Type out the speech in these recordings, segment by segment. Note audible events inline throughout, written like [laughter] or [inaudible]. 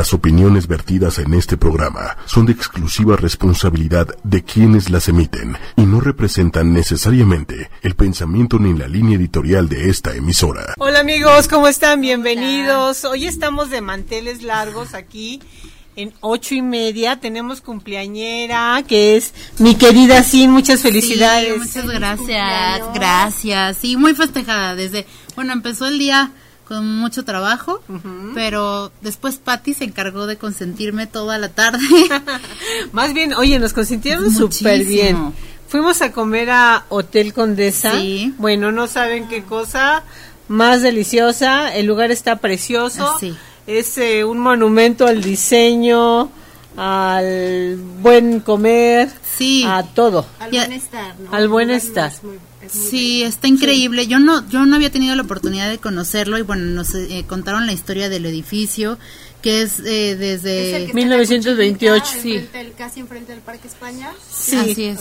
Las opiniones vertidas en este programa son de exclusiva responsabilidad de quienes las emiten y no representan necesariamente el pensamiento ni la línea editorial de esta emisora. Hola amigos, ¿cómo están? Bienvenidos. Hoy estamos de manteles largos aquí en ocho y media. Tenemos cumpleañera, que es mi querida Sin. Muchas felicidades. muchas gracias, gracias. Sí, muy festejada desde, bueno, empezó el día con mucho trabajo, pero después Patty se encargó de consentirme toda la tarde. [laughs] Más bien, oye, nos consintieron súper bien. Fuimos a comer a Hotel Condesa. Sí. Bueno, no saben qué cosa más deliciosa. El lugar está precioso. Sí. Es eh, un monumento al diseño, al buen comer, Sí. a todo. Al bienestar, ¿no? al bienestar. Es muy- es muy Sí, está increíble. Yo no, yo no había tenido la oportunidad de conocerlo y bueno, nos eh, contaron la historia del edificio, que es eh, Es el desde... que está 1928, en la sí. enfrente casi enfrente del Parque España. Sí. Así es.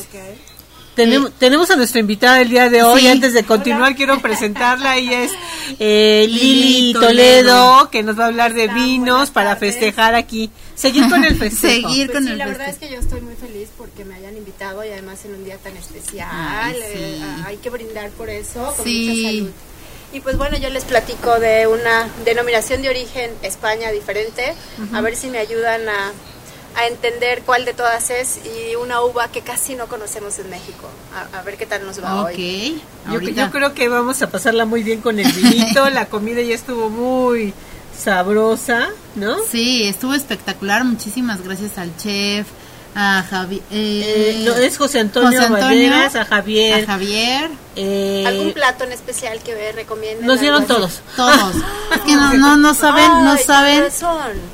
Tenemos, tenemos a nuestra invitada el día de hoy. Sí. Antes de continuar, quiero presentarla. Ella es eh, Lili Toledo, Toledo. que nos va a hablar de vinos para tardes. festejar aquí. Seguir con el [laughs] festejo. Seguir Pues con sí, el la verdad es que yo estoy muy feliz porque me hayan invitado y además en un día tan especial. Ay, sí. eh, hay que brindar por eso, con Sí. mucha salud. Y pues bueno, yo les platico de una denominación de origen España diferente, a ver si me ayudan a, a entender cuál de todas es y una uva que casi no conocemos en México. A, a ver qué tal nos va Ok, hoy. Yo, yo creo que vamos a pasarla muy bien con el vinito. [laughs] La comida ya estuvo muy sabrosa, ¿no? Sí, estuvo espectacular. Muchísimas gracias al chef, a Javier. Eh, no, es José Antonio, Valderas, a Javier. A Javier. eh, ¿Algún plato en especial que recomienden? nos dieron todos. Todos. [laughs] es que no, no, no saben, no saben.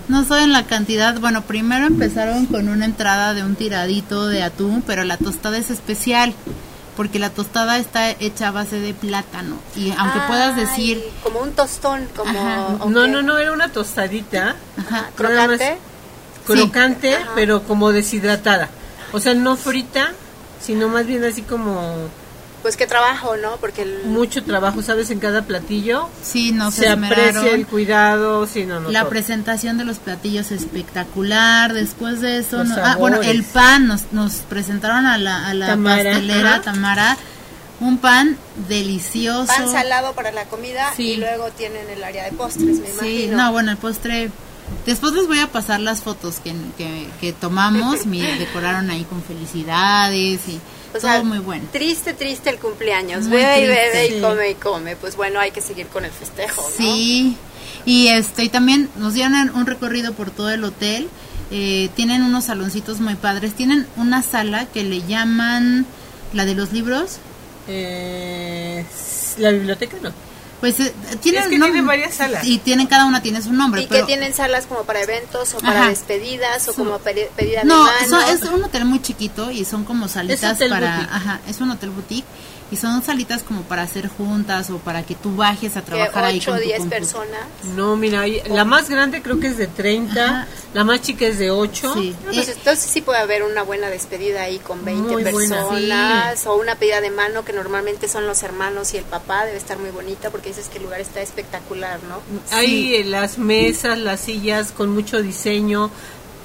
No saben la cantidad. Bueno, primero empezaron con una entrada de un tiradito de atún, pero la tostada es especial. Porque la tostada está hecha a base de plátano. Y aunque puedas decir. Como un tostón, como... No, no, no, era una tostadita. Ajá. Nada más ¿Crocante? Crocante, Ajá. pero como deshidratada. O sea, no frita, sino más bien así como Pues qué trabajo, ¿no? Porque el... mucho trabajo, ¿sabes? En cada platillo. Sí, no se, se aprecia el cuidado, sí, no, no. La todo. presentación de los platillos espectacular. Después de eso, Los no- ah, bueno, el pan nos, nos presentaron a la, a la Tamara, pastelera ajá. Tamara un pan delicioso. Pan salado para la comida Sí. y luego tienen el área de postres, me Sí, imagino. no, bueno, el postre. Después les voy a pasar las fotos que, que, que tomamos. Mi, [laughs] decoraron ahí con felicidades y O todo sea, muy bueno. Triste, triste el cumpleaños. Muy bebe y bebe y come y come. Pues bueno, hay que seguir con el festejo, ¿no? Sí, y este y también nos dieron un recorrido por todo el hotel. Eh, tienen unos saloncitos muy padres. Tienen una sala que le llaman la de los libros. Eh, la biblioteca no. Pues eh, tienen Es que no- tiene varias salas. y tienen cada una tiene su nombre. Y que pero, tienen salas como para eventos o para Ajá. despedidas o Sí. como pedi- pedida de No, mano. son- es un hotel muy chiquito y son como salitas para, boutique. ajá, es un hotel boutique y son salitas como para hacer juntas o para que tú bajes a trabajar ahí 8 con o tu 10 compu. personas. No, mira, ahí- la más grande creo que es de 30, Ajá. la más chica es de 8. Sí. No, pues, entonces sí puede haber una buena despedida ahí con 20 Muy buena, personas o una pedida de mano que normalmente son los hermanos y el papá. Debe estar muy bonita porque dices que el lugar está espectacular, ¿no? Hay eh, las mesas, las sillas con mucho diseño,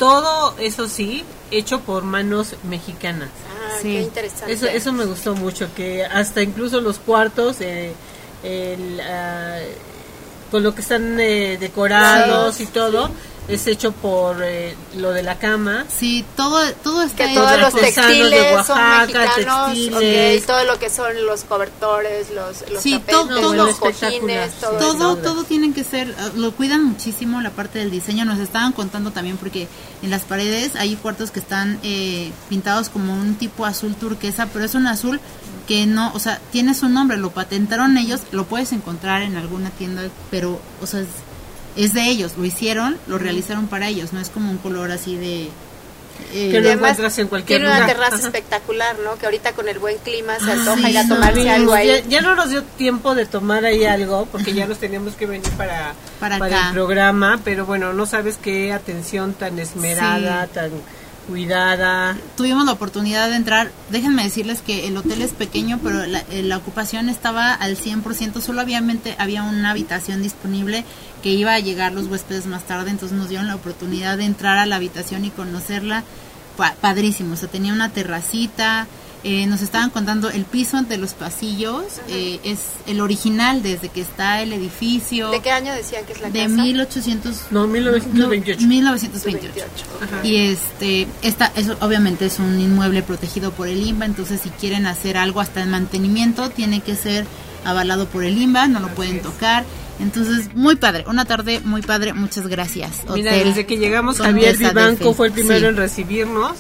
todo eso sí, hecho por manos mexicanas. Ah, Sí. qué interesante. Eso, eso me gustó mucho, que hasta incluso los cuartos, eh, el, ah, con lo que están eh, decorados Sí, y todo, es hecho por eh, lo de la cama. Sí, todo todo está que hecho todos los artesanos de textiles son Oaxaca, mexicanos, textiles. todo lo que son los cobertores, los, los Sí, tapetes, todo- todo los cojines, sí. todo, todo, tienen que ser, eh, lo cuidan muchísimo la parte del diseño. Nos estaban contando también porque en las paredes hay cuartos que están eh, pintados como un tipo azul turquesa, pero es un azul que no, o sea, tiene su nombre, lo patentaron ellos, lo puedes encontrar en alguna tienda, pero, o sea, es, de ellos, lo hicieron, lo realizaron para ellos, no es como un color así de... eh, Que lo además encuentras en cualquier tiene una lugar. terraza Ajá. espectacular, ¿no? Que ahorita con el buen clima se Ah, antoja sí, ir a no, tomarse Sí, algo ahí. ya, ya no nos dio tiempo de tomar ahí algo porque ya nos teníamos que venir para, Para el programa, pero bueno, no sabes qué atención tan esmerada, tan cuidada. Tuvimos la oportunidad de entrar. Déjenme decirles que el hotel es pequeño, pero la, eh, la ocupación estaba al 100%. Solo obviamente había una habitación disponible que iba a llegar los huéspedes más tarde. Entonces nos dieron la oportunidad de entrar a la habitación y conocerla. Pa- padrísimo. O sea, tenía una terracita. Eh, nos estaban contando el piso de los pasillos. eh, es el original desde que está el edificio. ¿De qué año decían que es la de casa? 1800 No, 1928. no, 1928. 28. Y este, esta, eso obviamente es un inmueble protegido por el INBA, entonces si quieren hacer algo hasta el mantenimiento, tiene que ser avalado por el INBA, no lo pueden tocar. Entonces, muy padre, una tarde muy padre, muchas gracias. Mira, desde que llegamos Javier Vivanco fue el primero Sí. en recibirnos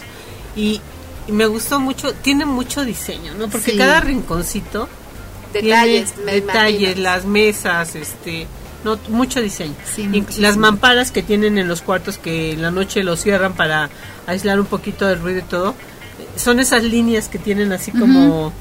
y, y me gustó mucho, tiene mucho diseño, ¿no? Porque Sí. cada rinconcito Detalles, tiene me detalles, las mesas, este, no, mucho diseño. Sí, Y muchísimo. las mamparas que tienen en los cuartos que en la noche los cierran para aislar un poquito del ruido y todo, eh, son esas líneas que tienen así como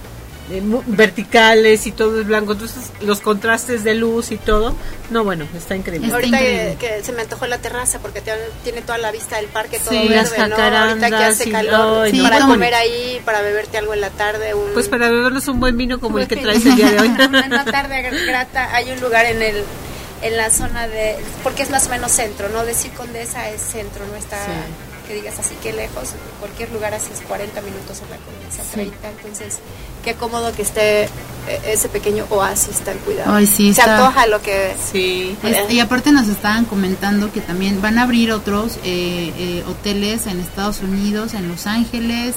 eh, verticales y todo es blanco, entonces los contrastes de luz y todo, no bueno, está increíble. Está Ahorita que, increíble. que se me antojó la terraza porque tiene, tiene toda la vista del parque, todo Sí, verde, las ¿no? Ahorita que hace calor, ay, no, para comer ahí, para beberte algo en la tarde. Un, Pues para bebernos un buen vino como el que [laughs] traes el día de hoy. [laughs] Una tarde grata. Hay un lugar en el en la zona de porque es más o menos centro, no decir Condesa es centro, no está Sí. Que digas así que lejos, cualquier lugar así es 40 minutos en la Condesa, 30, entonces qué cómodo que esté eh, ese pequeño oasis tan cuidado. Ay, sí, Se está- antoja lo que Sí. Este, y aparte nos estaban comentando que también van a abrir otros eh, eh, hoteles en Estados Unidos, en Los Ángeles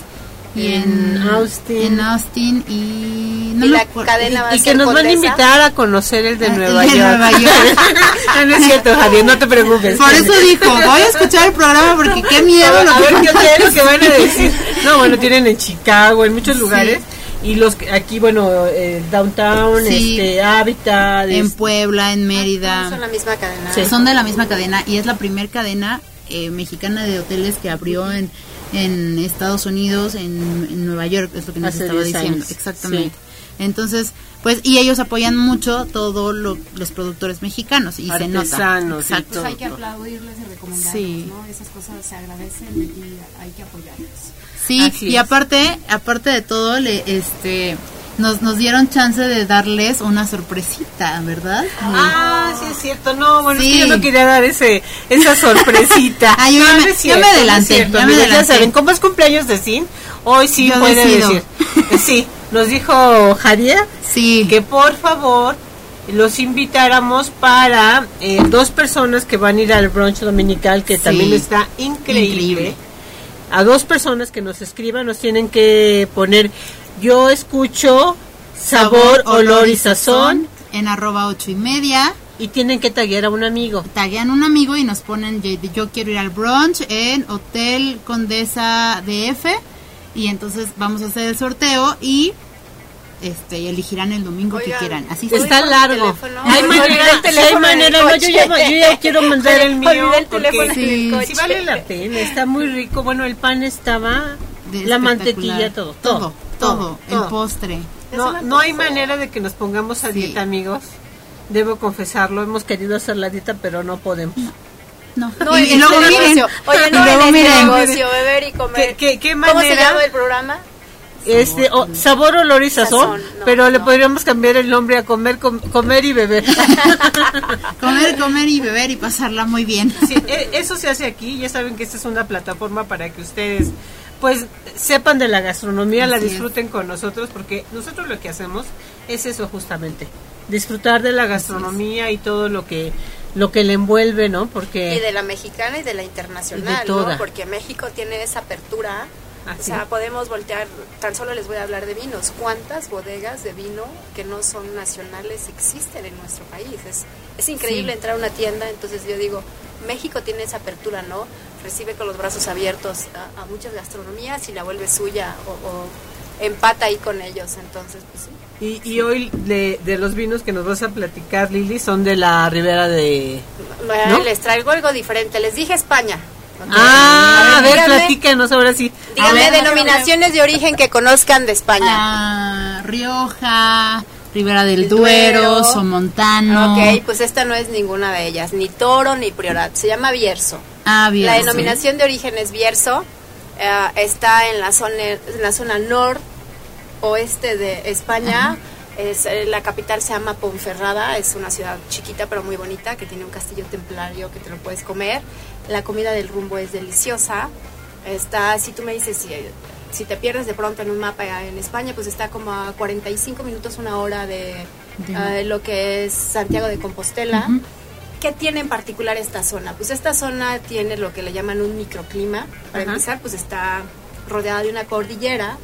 y En en, Austin. en Austin y, no Y la acuerdo- cadena va a Y que ser nos van a Condesa. invitar a conocer el de Ah, el Nueva de York. Nueva [laughs] York. no, no es cierto, Javier, no te preocupes. Por eso dijo, voy a escuchar el programa porque qué miedo lo a que ver qué hoteles que van a decir. No, bueno, tienen en Chicago, en muchos Sí. lugares. Y los que aquí, bueno, eh, Downtown, Sí. este, Habitat. en este, Puebla, en Mérida. son la misma cadena. Sí. Son de la misma cadena y es la primer cadena eh, mexicana de hoteles que abrió en, en Estados Unidos, en, en Nueva York, es lo que nos Hace estaba 10 diciendo. años, Exactamente. sí. Entonces, pues, y ellos apoyan mucho todos los productores mexicanos y se nota. Artesanos y Exacto. todo. hay que aplaudirles y recomendarlos, Sí. ¿no? Esas cosas se agradecen y hay que apoyarlos. Sí, Así y es. aparte, aparte de todo, le, este, nos, nos dieron chance de darles una sorpresita, ¿verdad? Ah, sí es cierto. No, bueno, es que yo no quería dar ese esa sorpresita. [laughs] Ah, yo no, me- cierto, me adelanté, cierto, ya me adelanté. Ya saben, como es cumpleaños de Sin, hoy sí Yo puede decido. decir. [laughs] Sí, nos dijo Javier Sí. que por favor los invitáramos para eh, dos personas que van a ir al brunch dominical, que Sí. también está increíble. Increíble. A dos personas que nos escriban, nos tienen que poner, yo escucho sabor, olor y sazón, En arroba ocho y media. y tienen que taguear a un amigo. taguean un amigo y nos ponen yo, yo quiero ir al brunch en Hotel Condesa DF y entonces vamos a hacer el sorteo y este y elegirán el domingo que quieran. Así Está largo. el. Hay manera, el hay el manera, no, yo, ya, yo ya quiero mandar el mío. Olvidé el porque el Sí. sí vale la pena, está muy rico. Bueno, el pan estaba, de la mantequilla, todo. todo, todo, el todo. postre. No, no hay manera de que nos pongamos a Sí. dieta, amigos. Debo confesarlo, hemos querido hacer la dieta, pero no podemos. No, No, y, en y luego este miren, negocio. Oye, y no, en luego este miren, negocio, beber y comer. ¿Qué- qué- qué ¿Cómo se manera? llama el programa? Este, o- sabor, olor y sazón, Sazón, no, pero le no. podríamos cambiar el nombre a comer, com- comer y beber. [laughs] comer, comer y beber y pasarla muy bien. Sí, e- eso se hace aquí. Ya saben que esta es una plataforma para que ustedes, pues, sepan de la gastronomía, la es. disfruten con nosotros, porque nosotros lo que hacemos es eso justamente, disfrutar de la gastronomía y todo lo que lo que le envuelve, ¿no? Porque Y de la mexicana y de la internacional, de toda. ¿no? Porque México tiene esa apertura. Así. O sea, podemos voltear, tan solo les voy a hablar de vinos. ¿Cuántas bodegas de vino que no son nacionales existen en nuestro país? Es, es increíble Sí. entrar a una tienda, entonces yo digo, México tiene esa apertura, ¿no? Recibe con los brazos abiertos a, a muchas gastronomías y la vuelve suya o, o empata ahí con ellos, entonces, pues sí. y, y hoy de, de los vinos que nos vas a platicar, Lili, son de la Ribera de... Bueno, ¿No? Les traigo algo diferente. Les dije España. Ah, a ver, díganme- platícanos ahora sí. Díganme ver, denominaciones de origen que conozcan de España. Ah, Rioja, Ribera del El Duero, Duero. Somontano. Ok, pues esta no es ninguna de ellas, ni Toro ni Priorat, se llama Bierzo. Ah, bien. La denominación de origen es Bierzo. Eh, está en la zona, en la zona noroeste de España. Es, eh, la capital se llama Ponferrada, es una ciudad chiquita pero muy bonita que tiene un castillo templario que te lo puedes comer. La comida del rumbo es deliciosa. Está, si tú me dices, si, si te pierdes de pronto en un mapa en España, pues está como a 45 minutos, una hora de eh, lo que es Santiago de Compostela. Ujú. ¿Qué tiene en particular esta zona? Pues esta zona tiene lo que le llaman un microclima. Para Ajá. empezar, pues está rodeada de una cordillera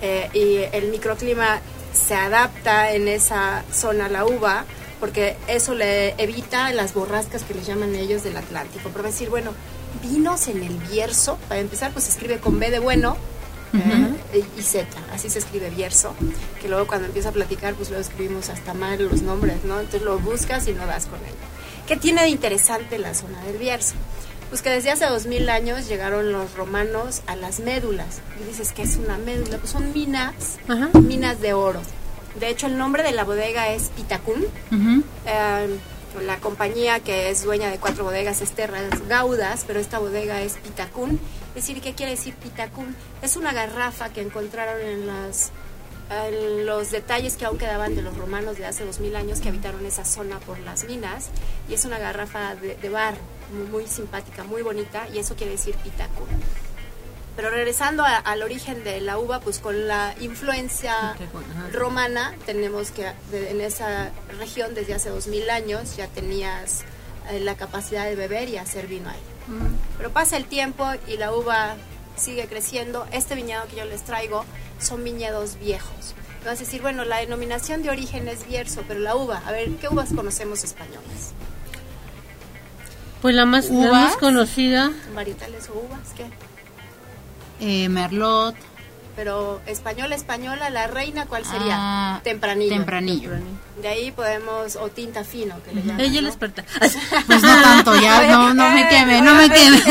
eh, y el microclima se adapta en esa zona a la uva porque eso le evita las borrascas que le llaman ellos del Atlántico. Pero decir, bueno, vinos en el Bierzo, para empezar, pues se escribe con B de bueno eh, y Z, así se escribe Bierzo, que luego cuando empiezo a platicar, pues luego escribimos hasta mal los nombres, ¿no? Entonces lo buscas y no das con él. ¿Qué tiene de interesante la zona del Bierzo? Pues que desde hace dos mil años llegaron los romanos a las médulas. Y dices, ¿qué es una médula? Pues son minas, minas de oro. De hecho, el nombre de la bodega es Pitacún. Ujú. Eh, la compañía que es dueña de cuatro bodegas es Terras Gaudas, pero esta bodega es Pitacún. Es decir, ¿qué quiere decir Pitacún? Es una garrafa que encontraron en las en los detalles que aún quedaban de los romanos de hace dos mil años que habitaron esa zona por las minas y es una garrafa de, de barro muy, muy simpática, muy bonita y eso quiere decir Pitacún. Pero regresando a- al origen de la uva, pues con la influencia romana, tenemos que de- en esa región desde hace dos mil años ya tenías eh, la capacidad de beber y hacer vino ahí. Pero pasa el tiempo y la uva sigue creciendo. Este viñedo que yo les traigo son viñedos viejos. Vas a decir, bueno, la denominación de origen es Bierzo, pero la uva, a ver, ¿qué uvas conocemos españolas? Pues la más, la ¿Uvas? más conocida. ¿Varietales o uvas? ¿Qué? Eh, Merlot. Pero española, española, la reina, ¿cuál sería? Ah, tempranillo. Tempranillo. De ahí podemos, o tinta fino, que le llaman. Ella ¿no? la experta. [laughs] Pues no tanto, ya, [laughs] no, no me queme, no me [laughs] queme.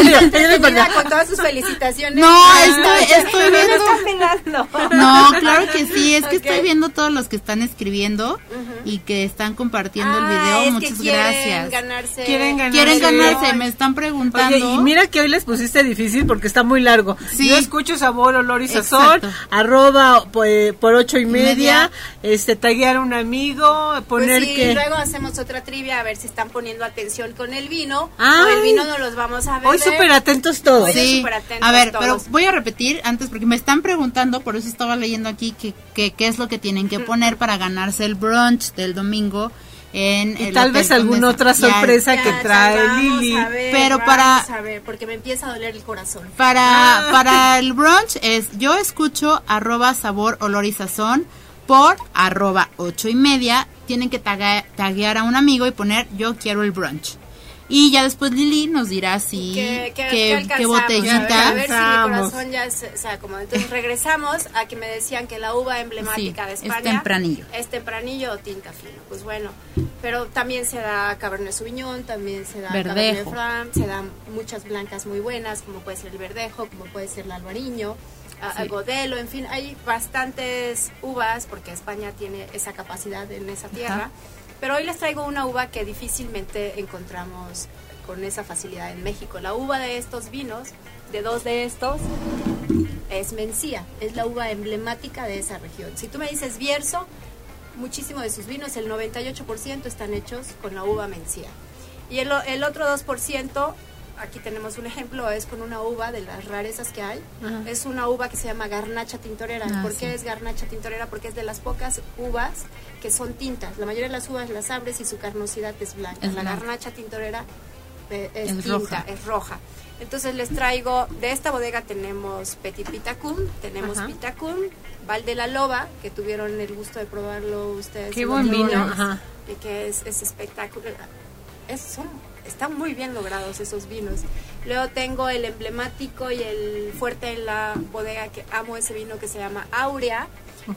Con todas sus felicitaciones. No, estoy- estoy viendo. No, claro que sí, es que estoy viendo todos los que están escribiendo y que están compartiendo el Ah, video. es que Muchas quieren gracias. Ganarse. Quieren ganar- Quieren ganarse, me están preguntando. Oye, y mira que hoy les pusiste difícil porque está muy largo. Sí. Yo escucho sabor, olor y sazón, Exacto. arroba pues, por ocho y media, media. este, taguear a un amigo, Pues poner sí, que... luego hacemos otra trivia a ver si están poniendo atención con el vino o el vino no los vamos a ver. Hoy súper atentos todos. Sí, atentos a ver, todos. pero voy a repetir antes porque me están preguntando, por eso estaba leyendo aquí que que- qué es lo que tienen que poner para ganarse el brunch del domingo en Y el tal vez alguna otra Ya, sorpresa Ya, que ya, trae vamos Lili. a ver, Pero vamos para- a ver, porque me empieza a doler el corazón. Para, Ah. para el brunch es yo escucho arroba sabor, olor y sazón por arroba ocho y media. Tienen que taguear a un amigo y poner yo quiero el brunch. Y ya después Lili nos dirá si ¿Qué, qué, botellita. A ver si mi corazón ya se, se acomoda. Entonces [laughs] regresamos a que me decían que la uva emblemática Sí, de es España tempranillo. es tempranillo o tinta fino. Pues bueno, pero también se da Cabernet Sauvignon, también se da Verdejo. Cabernet Franc, se dan muchas blancas muy buenas, como puede ser el verdejo, como puede ser el albariño, a- el godelo, en fin, hay bastantes uvas porque España tiene esa capacidad en esa tierra. Pero hoy les traigo una uva que difícilmente encontramos con esa facilidad en México. La uva de estos vinos, de dos de estos, es Mencía, es la uva emblemática de esa región. Si tú me dices Bierzo, muchísimo de sus vinos, el 98% están hechos con la uva Mencía. Y el, el otro 2%, aquí tenemos un ejemplo, es con una uva de las rarezas que hay. Ajá. Es una uva que se llama garnacha tintorera. Ah, ¿Por sí. qué es garnacha tintorera? Porque es de las pocas uvas que son tintas. La mayoría de las uvas las abres y su carnosidad es blanca. Es la blanca. garnacha tintorera eh, es, Es tinta, roja. es roja. Entonces les traigo, de esta bodega tenemos Petit Pitacum, tenemos Ajá. Pitacum, Val de la Loba, que tuvieron el gusto de probarlo ustedes. Qué buen vino, ajá. Y que es, es espectacular. Es, son, están muy bien logrados esos vinos. Luego tengo el emblemático y el fuerte en la bodega, que amo ese vino que se llama Aurea.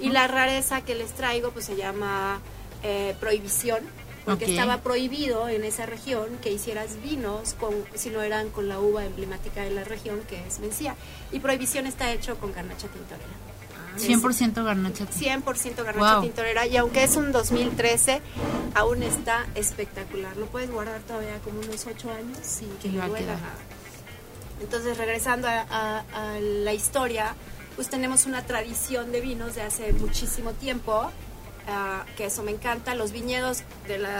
Y la rareza que les traigo pues se llama eh, Prohibición, porque estaba prohibido en esa región que hicieras vinos con, si no eran con la uva emblemática de la región, que es Mencía. Y Prohibición está hecho con garnacha tintorera. 100% garnacha. 100% garnacha Wow. tintorera y aunque es un 2013 aún está espectacular lo puedes guardar todavía como unos 8 años sin que le duela nada Entonces, regresando a, a- a la historia, pues tenemos una tradición de vinos de hace muchísimo tiempo, ah, que eso me encanta. Los viñedos de los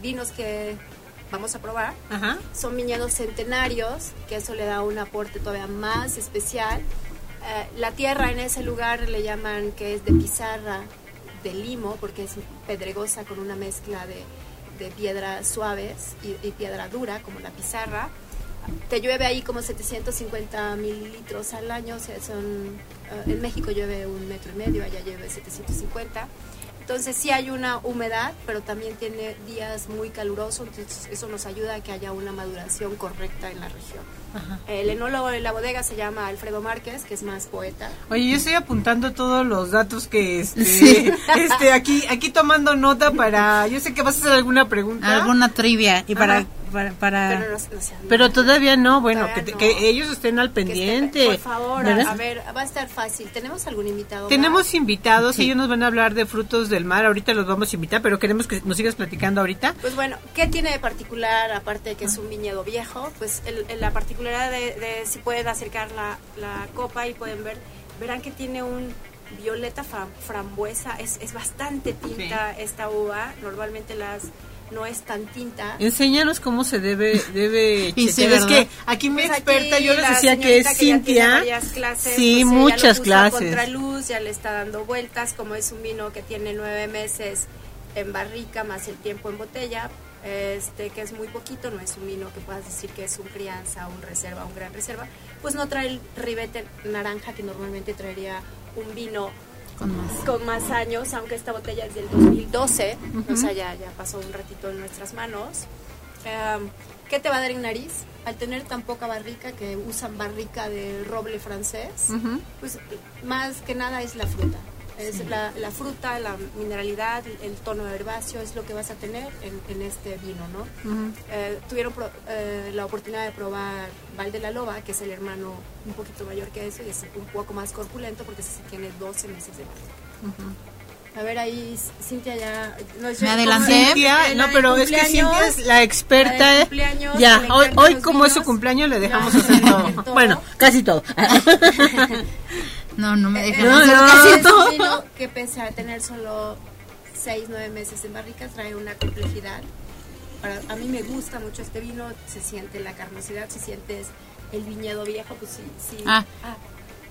vinos que vamos a probar Ajá. son viñedos centenarios, que eso le da un aporte todavía más especial. Eh, la tierra en ese lugar le llaman que es de pizarra de limo, porque es pedregosa con una mezcla de, de piedras suaves y, piedra dura, como la pizarra. Te llueve ahí como 750 mililitros al año, o sea, son, eh, en México llueve un metro y medio, allá llueve 750. Entonces sí hay una humedad, pero también tiene días muy calurosos, entonces eso nos ayuda a que haya una maduración correcta en la región. El enólogo de la bodega se llama Alfredo Márquez, que es más poeta. Oye, yo estoy apuntando todos los datos que este, Sí. [laughs] este aquí aquí tomando nota para yo sé que vas a hacer alguna pregunta. Alguna trivia y para Ajá. para, para- Pero no, no se Pero todavía no, bueno, Todavía que, no. que ellos estén al pendiente. por favor, a, ¿verdad? a ver, va a estar fácil. ¿Tenemos algún invitado? Tenemos más? invitados, Sí. ellos nos van a hablar de frutos del mar, ahorita los vamos a invitar, pero queremos que nos sigas platicando ahorita. Pues bueno, ¿qué tiene de particular, aparte de que es un viñedo viejo? Pues el- el- la particularidad de, de si pueden acercar la, la copa y pueden ver, verán que tiene un violeta fra- frambuesa, es, es bastante tinta esta uva, normalmente las no es tan tinta. Enséñanos cómo se debe debe [laughs] Y sí, checar. es ¿verdad? que aquí mi Pues experta aquí yo les decía que es ya tiene Cintia. varias clases, sí, pues, muchas lo puso a clases. contraluz, ya le está dando vueltas, como es un vino que tiene nueve meses en barrica más el tiempo en botella, este que es muy poquito, no es un vino que puedas decir que es un crianza, un reserva, un gran reserva, pues no trae el ribete naranja que normalmente traería un vino con más. con más años, aunque esta botella es del 2012, o sea, ya, ya pasó un ratito en nuestras manos. Em, ¿Qué te va a dar en nariz? Al tener tan poca barrica, que usan barrica de roble francés, Ujú. pues más que nada es la fruta. Es la, la fruta, la mineralidad, el tono herbáceo es lo que vas a tener en, en este vino, ¿no? Eh, tuvieron pro- eh, la oportunidad de probar Val de la Loba, que es el hermano un poquito mayor que eso y es un poco más corpulento porque ese sí tiene 12 meses de barrica. A ver, ahí Cintia ya... nos Me adelanté. Cintia, no, pero es que Cintia es la experta. la de eh. cumpleaños, ya, hoy, como es su cumpleaños le dejamos Ya, hacer todo. todo. [laughs] Bueno, casi todo. [laughs] No, no me dejan No, no. Es [laughs] vino que pese a tener solo 6, 9 meses en barrica, trae una complejidad. Para- a mí me gusta mucho este vino, se siente la carnosidad, si sientes el viñedo viejo, pues sí. sí. Ah.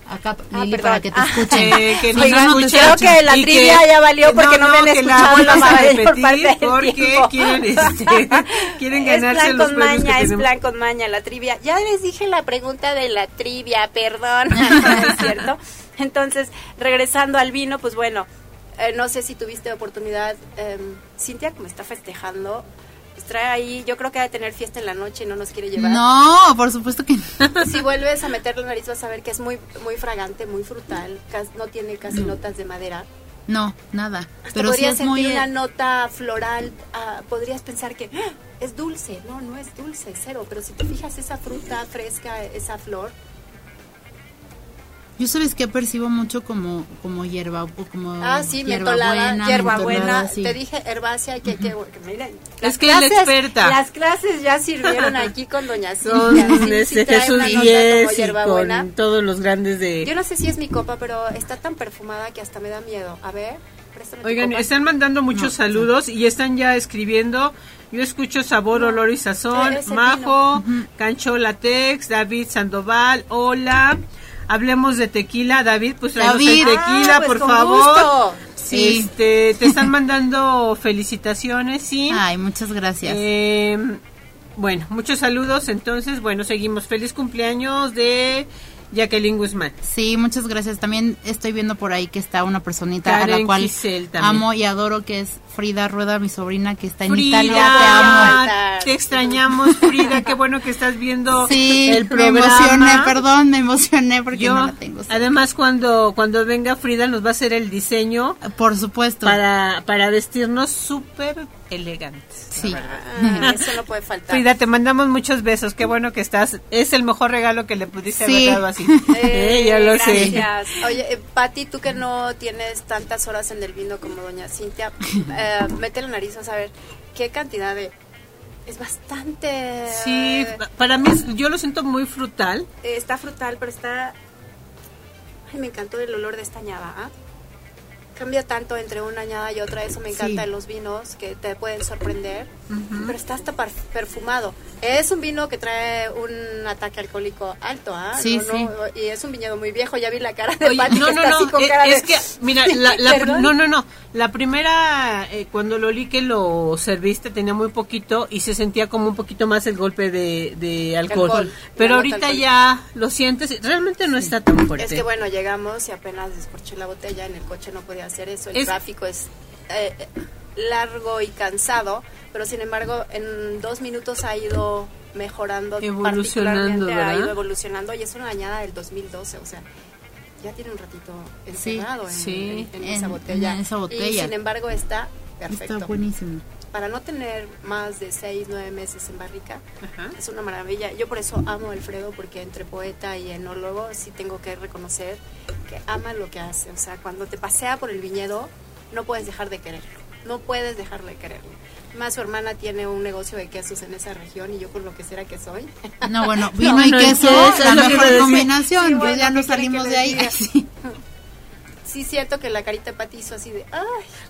Acá, Ah, Lili, para que te Ah. escuchen. [laughs] Eh, que Oigan, escuchen. creo que la trivia ya valió porque no me han que la escuchado la a [laughs] mayor parte repetir del porque [laughs] quieren, este, quieren Es ganarse plan los con premios que maña, es tenemos. plan con maña la trivia. Ya les dije la pregunta de la trivia, perdón, ¿es cierto? Entonces, regresando al vino, pues bueno, eh, no sé si tuviste oportunidad, eh, Cintia, como está festejando, trae ahí, yo creo que ha de tener fiesta en la noche y no nos quiere llevar. No, por supuesto que no. Si vuelves a meter la nariz vas a ver que es muy muy fragante, muy frutal, no tiene casi notas de madera. No, nada. Hasta Pero sí podrías es muy... sentir una nota floral, ah, podrías pensar que "Ah, es dulce, no, no es dulce, cero, pero si te fijas esa fruta fresca, esa flor, Yo sabes que percibo mucho como, como hierba, o como ah, sí, hierbabuena, mentolada, hierbabuena, sí. te dije herbácea, que, que, que miren, Es que es la experta. Las clases ya sirvieron aquí con Doña [laughs] Con Cintia, sí, sí este Jesús Díez y con todos los grandes de... Yo no sé si es mi copa, pero está tan perfumada que hasta me da miedo. A ver, préstame tu Oigan, copa. están mandando muchos saludos y están ya escribiendo. Yo escucho sabor, olor y sazón. Majo, Cancho Latex, David Sandoval, hola. Hablemos de tequila, David, pues tráenos el David. tequila, Ah, pues por con favor. gusto. Sí. Este, te están [laughs] mandando felicitaciones, sí. Ay, muchas gracias. Eh, bueno, muchos saludos. Entonces, bueno, seguimos. Feliz cumpleaños de Jacqueline Guzmán. Sí, muchas gracias. También estoy viendo por ahí que está una personita a Karen la cual amo y adoro, que es Frida Rueda, mi sobrina, que está en Frida, Italia. Te amo. te extrañamos, Frida. Qué bueno que estás viendo Sí, el me programa. emocioné, perdón, me emocioné porque Yo, no la tengo. además, cuando cuando venga Frida, nos va a hacer el diseño Por supuesto. para, para vestirnos súper elegantes. sí. Ah, eso no puede faltar. Frida, te mandamos muchos besos. Qué bueno que estás. Es el mejor regalo que le pudiste Sí. haber dado así. Eh, [laughs] Eh, ya lo sé. gracias. Oye, eh, Pati, tú que no tienes tantas horas en el vino como doña Cintia, eh, mete la nariz a saber qué cantidad de es bastante... Sí, para mí yo lo siento muy frutal. Eh, está frutal, pero está... Ay, me encantó el olor de esta añada. ¿ah? Cambia tanto entre una añada y otra, eso me encanta Sí. en los vinos, que te pueden sorprender. Pero está hasta perfumado. Es un vino que trae un ataque alcohólico alto, ¿ah? Sí, No, no, Y es un viñedo muy viejo, ya vi la cara de Oye, Pati no, que no, está no, así con es, de... que, mira, la, la no, no, no, la primera, eh, cuando lo olí que lo serviste tenía muy poquito y se sentía como un poquito más el golpe de, de alcohol. Alcohol, Pero ahorita alcohólica. ya lo sientes, realmente no está tan fuerte. Es que bueno, llegamos y apenas descorché la botella, en el coche no podía hacer eso, el Es- tráfico es eh, largo y cansado, pero sin embargo en dos minutos ha ido mejorando, Evolucionando, particularmente ha ido evolucionando y es una añada del 2012, o sea, ya tiene un ratito encerrado en, sí. en- en En- esa botella. esa Y botella. sin embargo está perfecto. Está buenísimo. Para no tener más de seis, nueve meses en barrica, Ajá. es una maravilla. Yo por eso amo a Alfredo, porque entre poeta y enólogo sí tengo que reconocer que ama lo que hace. O sea, cuando te pasea por el viñedo, no puedes dejar de quererlo. No puedes dejar de quererlo. Más su hermana tiene un negocio de quesos en esa región y yo con lo que será que soy. No, bueno, [laughs] vino No, y no, queso, eso es la mejor combinación. Sí, Yo ya no ¿qué quieren salimos de ahí. [laughs] Sí. Siento que la carita de Pati hizo así de, ay.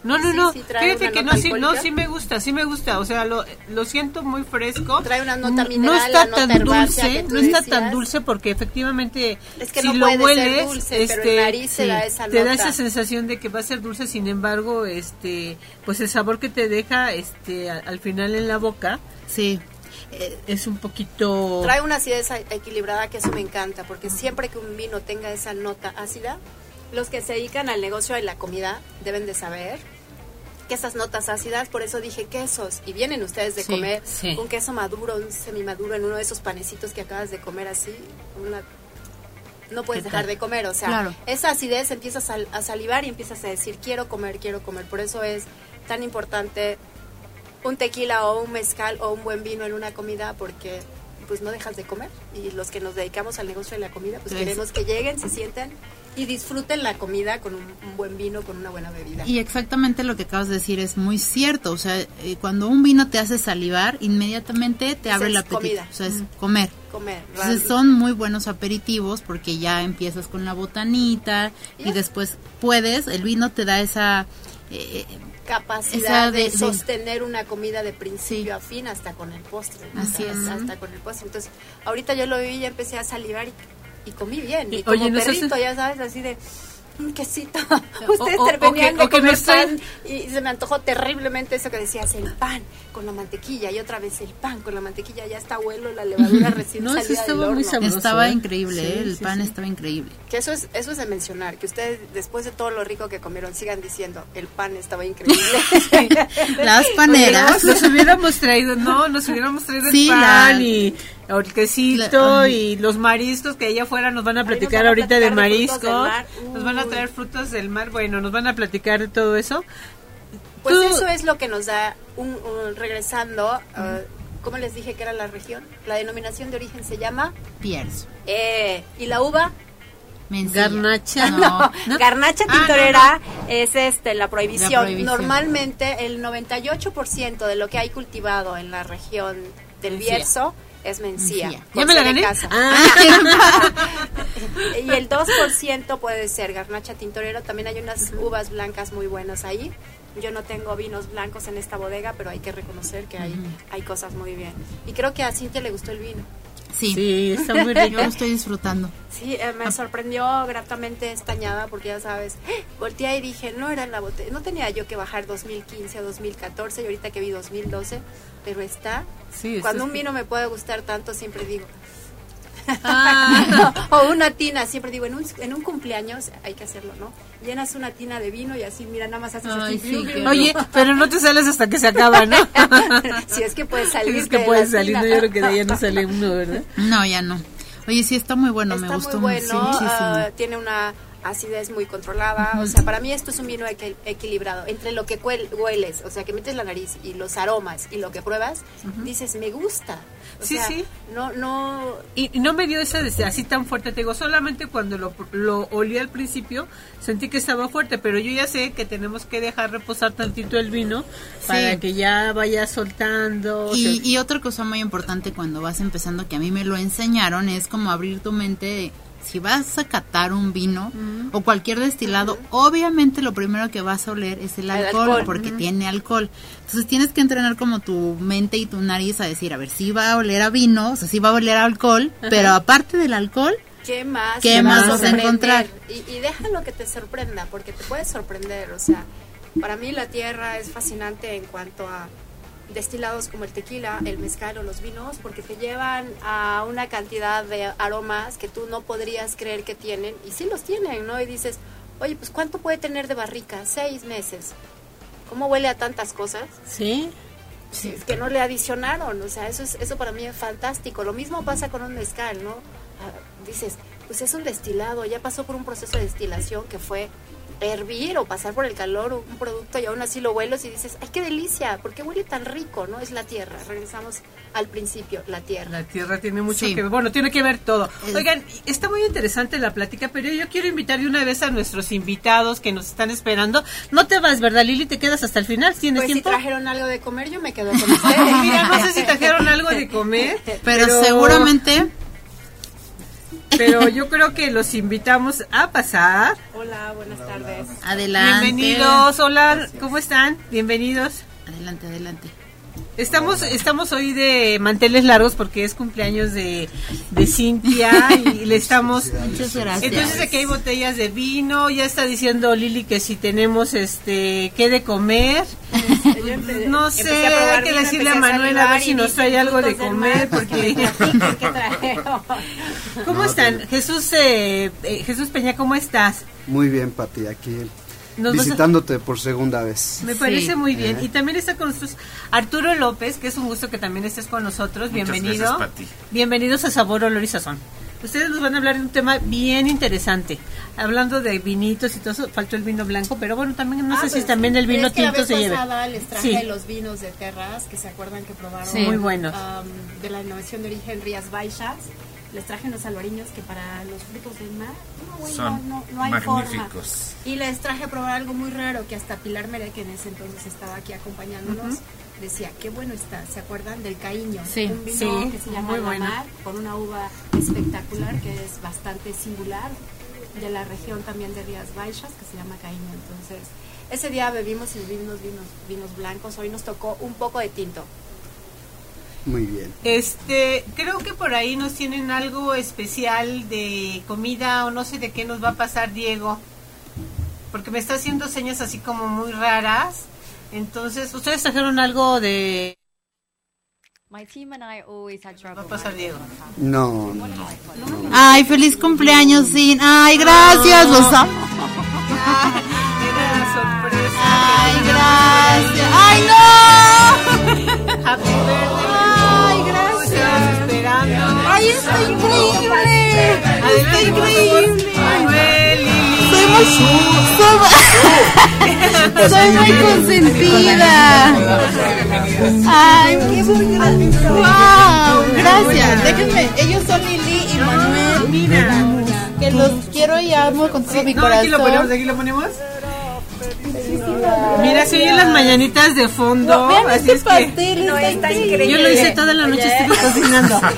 No, no, sí, no. sí trae Fíjate que no, nota sí, no, sí me gusta, sí me gusta. O sea, lo, lo siento muy fresco. Trae una nota No- mineral, No está la nota tan dulce, no está tan dulce porque efectivamente Es que si no lo hueles, dulce, pero este, nariz se da esa te da nota. esa sensación de que va a ser dulce. Sin embargo, este, pues el sabor que te deja, este, a- al final en la boca Sí. eh, es un poquito. Trae una acidez equilibrada que eso me encanta, porque siempre que un vino tenga esa nota ácida, los que se dedican al negocio de la comida deben de saber que esas notas ácidas, por eso dije quesos, y vienen ustedes de Sí, comer sí. un queso maduro, un semimaduro en uno de esos panecitos que acabas de comer así, una no puedes ¿Qué dejar de comer, o sea, Claro. esa acidez empiezas a, a salivar y empiezas a decir quiero comer, quiero comer, por eso es tan importante un tequila o un mezcal o un buen vino en una comida porque pues no dejas de comer y los que nos dedicamos al negocio de la comida pues Sí. queremos que lleguen, se sienten y disfruten la comida con un, un buen vino, con una buena bebida. Y exactamente lo que acabas de decir es muy cierto. O sea, eh, cuando un vino te hace salivar, inmediatamente te abre apetito. comida. O sea, es comer. comer. Entonces son muy buenos aperitivos porque ya empiezas con la botanita y después puedes, el vino te da esa... eh, capacidad esa de, sostener una comida de principio Sí. a fin hasta con el postre. Así es. Hasta con el postre. Entonces, ahorita yo lo vi y ya empecé a salivar y, y comí bien. Y, Y, como oye, ¿no es perrito, ya sabes, así de un quesito. [laughs] Ustedes o- o terminan que- de o que no comer pan y se me antojó terriblemente eso que decías, el pan con la mantequilla y otra vez el pan con la mantequilla. Ya está abuelo, la levadura [laughs] recién No, eso salida estaba del horno. muy sabroso. estaba ¿eh? increíble, Sí, ¿eh? el sí, pan sí. estaba increíble. Que eso es, eso es de mencionar, que ustedes después de todo lo rico que comieron sigan diciendo, el pan estaba increíble. [laughs] Las paneras. Nos hubiéramos traído, no, nos hubiéramos traído Sí, el pan la- y el quesito La- y los mariscos que allá afuera nos van a platicar ahorita de platicar de frutos mariscos. del mar. Nos van a traer frutos del mar, bueno, nos van a platicar de todo eso. Pues Tú- eso es lo que nos da, un, un- regresando, eh, ¿cómo les dije que era la región? La denominación de origen se llama, Pierce. eh, y la uva, Mencilla. Garnacha. [laughs] No. ¿no? garnacha Ah, no, tintorera, es este la prohibición. La prohibición. Normalmente el 98% de lo que hay cultivado en la región del. Bierzo es mencía. Mencía. ¿Ya me la gané? casa. Ah. [laughs] y el 2% puede ser garnacha tintorera. También hay unas uvas blancas muy buenas ahí. Yo no tengo vinos blancos en esta bodega, pero hay que reconocer que hay, hay cosas muy bien. Y creo que a Cintia le gustó el vino. Sí, Sí, está muy [laughs] yo lo rico. estoy disfrutando. Sí, eh, me sorprendió gratamente esta añada porque ya sabes, ¡eh! [gasps] volteé y dije, no era la botella, no tenía yo que bajar 2015 o 2014 y ahorita que vi 2012, pero está, Sí, cuando un vino me puede gustar tanto, siempre digo, Ah. [laughs] o una tina, siempre digo, en un, en un cumpleaños hay que hacerlo, ¿no? Llenas una tina de vino y así, mira, nada más haces Ay, así. sí, Oye, [laughs] pero no te sales hasta que se acaba, ¿no? [laughs] si es que puedes salir. es que de puedes salir, no, yo creo que de ahí no sale uno, ¿verdad? No, ya no. Oye, sí, está muy bueno, Está me gustó muy bueno, muchísimo. ah, tiene una acidez muy controlada. O sea, para mí esto es un vino equi- equilibrado. Entre lo que hueles, o sea, que metes la nariz y los aromas y lo que pruebas, dices, me gusta. O Sí, sea, sí. No, no, Y y no me dio esa así tan fuerte, te digo, solamente cuando lo, lo olí al principio sentí que estaba fuerte, pero yo ya sé que tenemos que dejar reposar tantito el vino para que ya vaya soltando. Y, se- y otra cosa muy importante cuando vas empezando, que a mí me lo enseñaron, es como abrir tu mente. de, Si vas a catar un vino o cualquier destilado, obviamente lo primero que vas a oler es el El alcohol, porque tiene alcohol. Entonces tienes que entrenar como tu mente y tu nariz a decir, a ver, si va a oler a vino, o sea, si va a oler a alcohol, pero aparte del alcohol, ¿Qué más? ¿Qué te más va vas a encontrar? Y, y déjalo que te sorprenda, porque te puede sorprender. O sea, para mí la tierra es fascinante en cuanto a destilados como el tequila, el mezcal o los vinos, porque te llevan a una cantidad de aromas que tú no podrías creer que tienen, y sí los tienen, ¿no? Y dices, oye, pues ¿cuánto puede tener de barrica? Seis meses. ¿Cómo huele a tantas cosas? Sí. Sí, que no le adicionaron, o sea, eso es, eso para mí es fantástico. Lo mismo pasa con un mezcal, ¿no? Ah, dices, pues es un destilado, ya pasó por un proceso de destilación que fue hervir o pasar por el calor un producto y aún así lo huelos y dices, ay, qué delicia, ¿por qué huele tan rico, no? Es la tierra, regresamos al principio, la tierra. La tierra tiene mucho Sí. que ver, bueno, tiene que ver todo. Oigan, está muy interesante la plática, pero yo quiero invitar de una vez a nuestros invitados que nos están esperando. No te vas, ¿verdad, Lili? ¿Te quedas hasta el final? ¿Tienes Pues si tiempo? trajeron algo de comer, yo me quedo con ustedes. [laughs] Mira, no sé si trajeron algo de comer, [laughs] pero, seguramente Pero yo creo que los invitamos a pasar. Hola, buenas tardes. adelante. Bienvenidos, hola, ¿cómo están? Bienvenidos. Adelante, adelante. Estamos, estamos hoy de manteles largos porque es cumpleaños de, de Cintia y le [laughs] estamos... Muchas gracias. Entonces aquí hay botellas de vino, ya está diciendo Lili que si tenemos este qué de comer. No sé, hay que decirle a empecé a Manuel a ver si nos trae algo de comer porque. [laughs] [laughs] ¿Cómo están? Jesús eh, eh, Jesús Peña, ¿cómo estás? Muy bien, Pati, aquí Nos vas a- visitándote por segunda vez. Me Sí. parece muy bien. Eh. Y también está con nosotros Arturo López, que es un gusto que también estés con nosotros. Bienvenido. gracias. Bienvenidos a Sabor, Olor y Sazón. Ustedes nos van a hablar de un tema bien interesante. Hablando de vinitos y todo eso, faltó el vino blanco, pero bueno, también no sé si también el vino Es que la tinto vez se pasada les traje Sí. los vinos de Terras, que se acuerdan que probaron. Sí. Muy buenos. am, de la innovación de origen Rías Baixas. Les traje unos albariños que para los frutos del mar, no, Son no, no hay forma. magníficos. Y les traje a probar algo muy raro que hasta Pilar Mere, que en ese entonces estaba aquí acompañándonos, decía, qué bueno está. ¿Se acuerdan del Caíño? Sí. Un vino Sí, que se llama bueno. Mar, con una uva espectacular que es bastante singular, de la región también de Rías Baixas, que se llama Caíño. Entonces, Ese día bebimos y bebimos vinos, vinos blancos, hoy nos tocó un poco de tinto. Muy bien. Este, creo que por ahí nos tienen algo especial de comida o no sé de qué nos va a pasar Diego. Porque me está haciendo señas así como muy raras. Entonces, ustedes trajeron algo de My team and I always had trouble. va a pasar Diego. No, no. Ay, feliz cumpleaños, Sin. Ay, gracias, los amo. Era la sorpresa. Ay, gracias. Ay, no. Happy birthday. Ay, está increíble. Está increíble. Soy muy, soy, soy muy consentida. Ay, qué bonito. Wow, gracias. Déjenme, ellos son Lili y Manuel. Mira. Que los quiero y amo con todo mi No, aquí lo ponemos, corazón. aquí lo ponemos. Mira, se oyen las mañanitas de fondo. Vean así este es que pastel, está increíble. yo lo hice toda la noche, estuve cocinando. [laughs]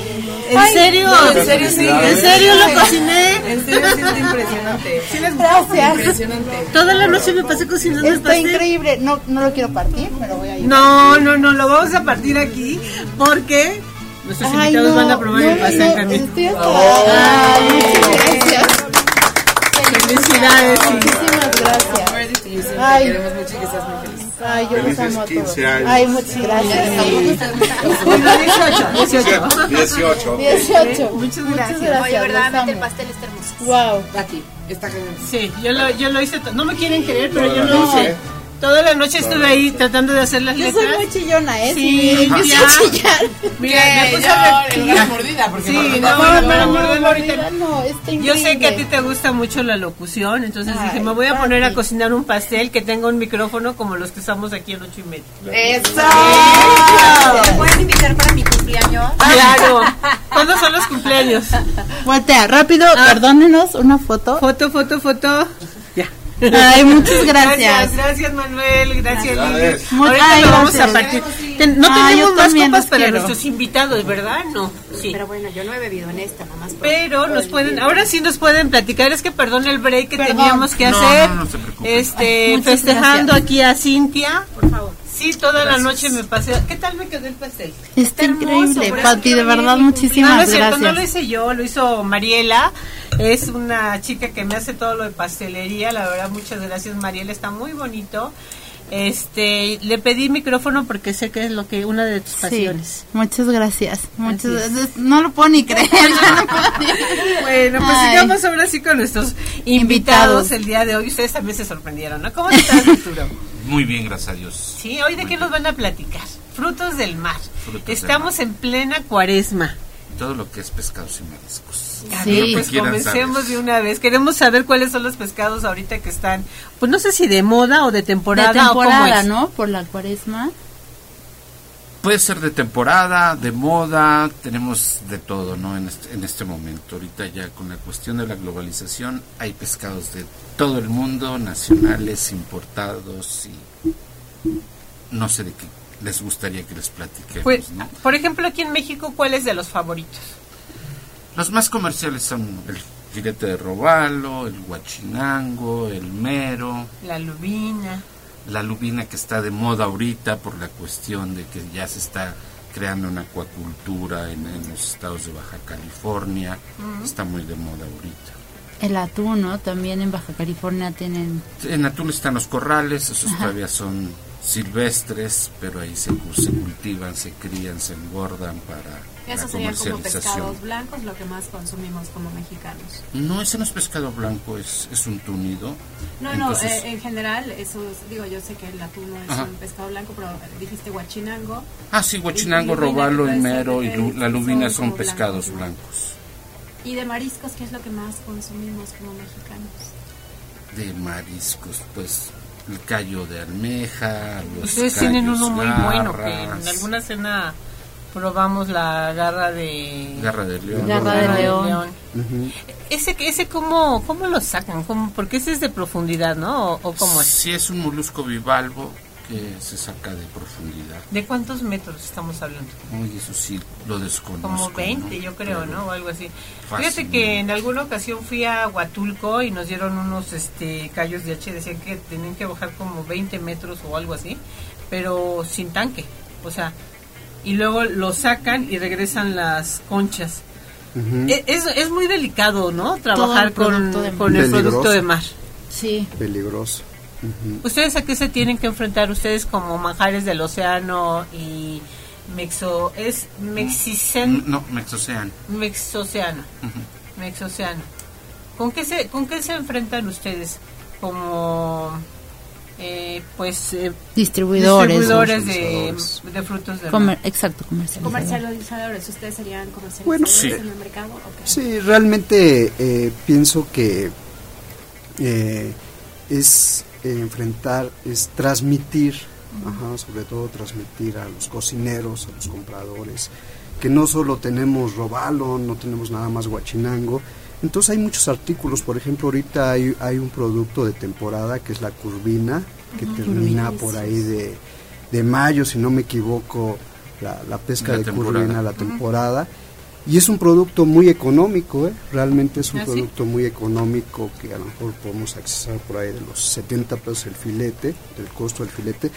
¿En Ay, serio? ¿En serio sí? ¿En serio lo cociné? En serio, sí está impresionante. Gracias. Impresionante. Toda la noche me pasé cocinando Está pastel. increíble. No, no lo quiero partir, pero voy a ir. No, no, no, lo vamos a partir aquí porque nuestros Ay, invitados no, van a probar no, el pastel no, también. Estoy hasta... Ay, muchas gracias. Felicidades. sí. Muchísimas gracias. Ay. Queremos mucho y que estás muy feliz. Ay, yo los amo a 15 todos. años. Ay, muchas gracias. Bueno, 18, 18. 18. 18. Muchas Muchas gracias. gracias. Oye, verdaderamente el pastel está hermoso. Wow. Pati, está cañón. Sí, yo lo, yo lo hice. No me quieren creer, pero yo lo hice. Toda la noche estuve ahí tratando de hacer las Yo letras. soy muy chillona, ¿eh? Sí, Sí, yo ya. sé chillar. Mira, me puse a una mordida, porque Sí, mordida no, no, no, no, pero no, mordida ahorita mordida no, está Yo sé que a ti te gusta mucho la locución, entonces Ay, dije, me voy a poner a cocinar un pastel que tenga un micrófono como los que estamos aquí en ocho y media. ¡Eso! ¿Me puedes invitar para mi cumpleaños? Claro. [laughs] ¿Cuándo son los cumpleaños? Voltea, rápido, perdónenos, una foto. Foto, foto, foto. Ay, muchas Gracias, gracias. gracias Manuel, gracias Lili. Muy- Ahorita ay, lo vamos a gracias. partir. Ten- no Ay, tenemos yo más copas para quiero. nuestros invitados, ¿verdad? No. Sí. Pero bueno, yo no he bebido en esta, nomás. por- Pero nos pueden, ahora sí nos pueden platicar, es que perdón el break que Perdón. teníamos que No, hacer, no, no se preocupen. este, Muchas festejando gracias. aquí a Cintia. Por favor. Sí, toda la Gracias. noche me pasé. ¿Qué tal me quedó el pastel? Está hermoso, increíble, Pati, de verdad, muchísimas no, no es cierto, no lo gracias. hice yo, lo hizo Mariela. Es una chica que me hace todo lo de pastelería. La verdad, muchas gracias, Mariela. Está muy bonito. Este, le pedí micrófono porque sé que es lo que una de tus Sí, pasiones. muchas gracias. Muchas gracias. No lo puedo ni creer. Bueno, pues Ay. sigamos ahora sí con nuestros invitados, Invitados. el día de hoy. Ustedes también se sorprendieron, ¿no? ¿Cómo estás, Arturo? Muy bien, gracias a Dios. Sí, hoy de Muy qué nos van a platicar. Frutos del mar. Frutos del Estamos en plena cuaresma. Todo lo que es pescados y mariscos. A Sí. ver, pues comencemos saber. de una vez. Queremos saber cuáles son los pescados ahorita que están, pues no sé si de moda o de temporada, de o cómo temporada, es. ¿no? Por la cuaresma. Puede ser de temporada, de moda, tenemos de todo, ¿no? En este, en este momento, ahorita ya con la cuestión de la globalización, hay pescados de todo el mundo, nacionales, importados y no sé de qué les gustaría que les platiquemos, Pues, ¿no? por ejemplo, aquí en México, ¿cuál es de los favoritos? Los más comerciales son el filete de robalo, el guachinango, el mero, La lubina. La lubina que está de moda ahorita por la cuestión de que ya se está creando una acuacultura en, en los estados de Baja California, está muy de moda ahorita. El atún, ¿no? También en Baja California tienen... En Atul están los corrales, esos todavía son silvestres, pero ahí se, se cultivan, se crían, se engordan para la Esos serían como pescados blancos, lo que más consumimos como mexicanos. No, ese no es pescado blanco, es, es un túnido. No, Entonces, no, eh, en general, eso es- digo, yo sé que el atún no es Ajá. un pescado blanco, pero dijiste guachinango. Ah, sí, lubina, robalo, y mero y lu- la lubina son pescados blancos. Y de mariscos, ¿qué es lo que más consumimos como mexicanos? De mariscos, pues el callo de almeja, los Ustedes tienen uno muy bueno, que en alguna cena probamos la garra de... garra de león. Garra de león. Ujú. Ese, ese ¿cómo, cómo lo sacan? ¿Cómo? Porque ese es de profundidad, ¿no? ¿O, o cómo es? Sí, es un molusco bivalvo que se saca de profundidad. ¿De cuántos metros estamos hablando? Uy, eso sí, lo desconozco. Como 20, ¿no? yo creo, Pero ¿no? O algo así. fácil, Fíjate que en alguna ocasión fui a Huatulco y nos dieron unos este callos de H, decían que tenían que bajar como 20 metros o algo así, pero sin tanque, o sea, y luego lo sacan y regresan las conchas. E- Es, es muy delicado, ¿no? Trabajar el con, con el producto de mar. Sí. Peligroso. ¿Ustedes a qué se tienen que enfrentar? Ustedes como manjares del océano y mexo... ¿Es mexicen? No, mexocean. Mexoceano. Mexoceano. ¿Con qué se, con qué se enfrentan ustedes como eh, pues eh, Distribuidores. distribuidores de, frutos de Comer- exacto, comercializadores. Comercializadores, ¿ustedes serían comercializadores Bueno, sí. en el mercado? Ok. Sí, realmente eh, pienso que eh, es eh, enfrentar, es transmitir, ajá, sobre todo transmitir a los cocineros, a los compradores, que no solo tenemos robalo, no tenemos nada más guachinango. Entonces hay muchos artículos, por ejemplo, ahorita hay, hay un producto de temporada que es la curvina, que termina por ahí de, de mayo, si no me equivoco, la, la pesca La de temporada. curvina, la temporada. Y es un producto muy económico, ¿eh? realmente es un ¿Ah, sí? producto muy económico que a lo mejor podemos accesar por ahí de los 70 pesos el filete, del costo del filete.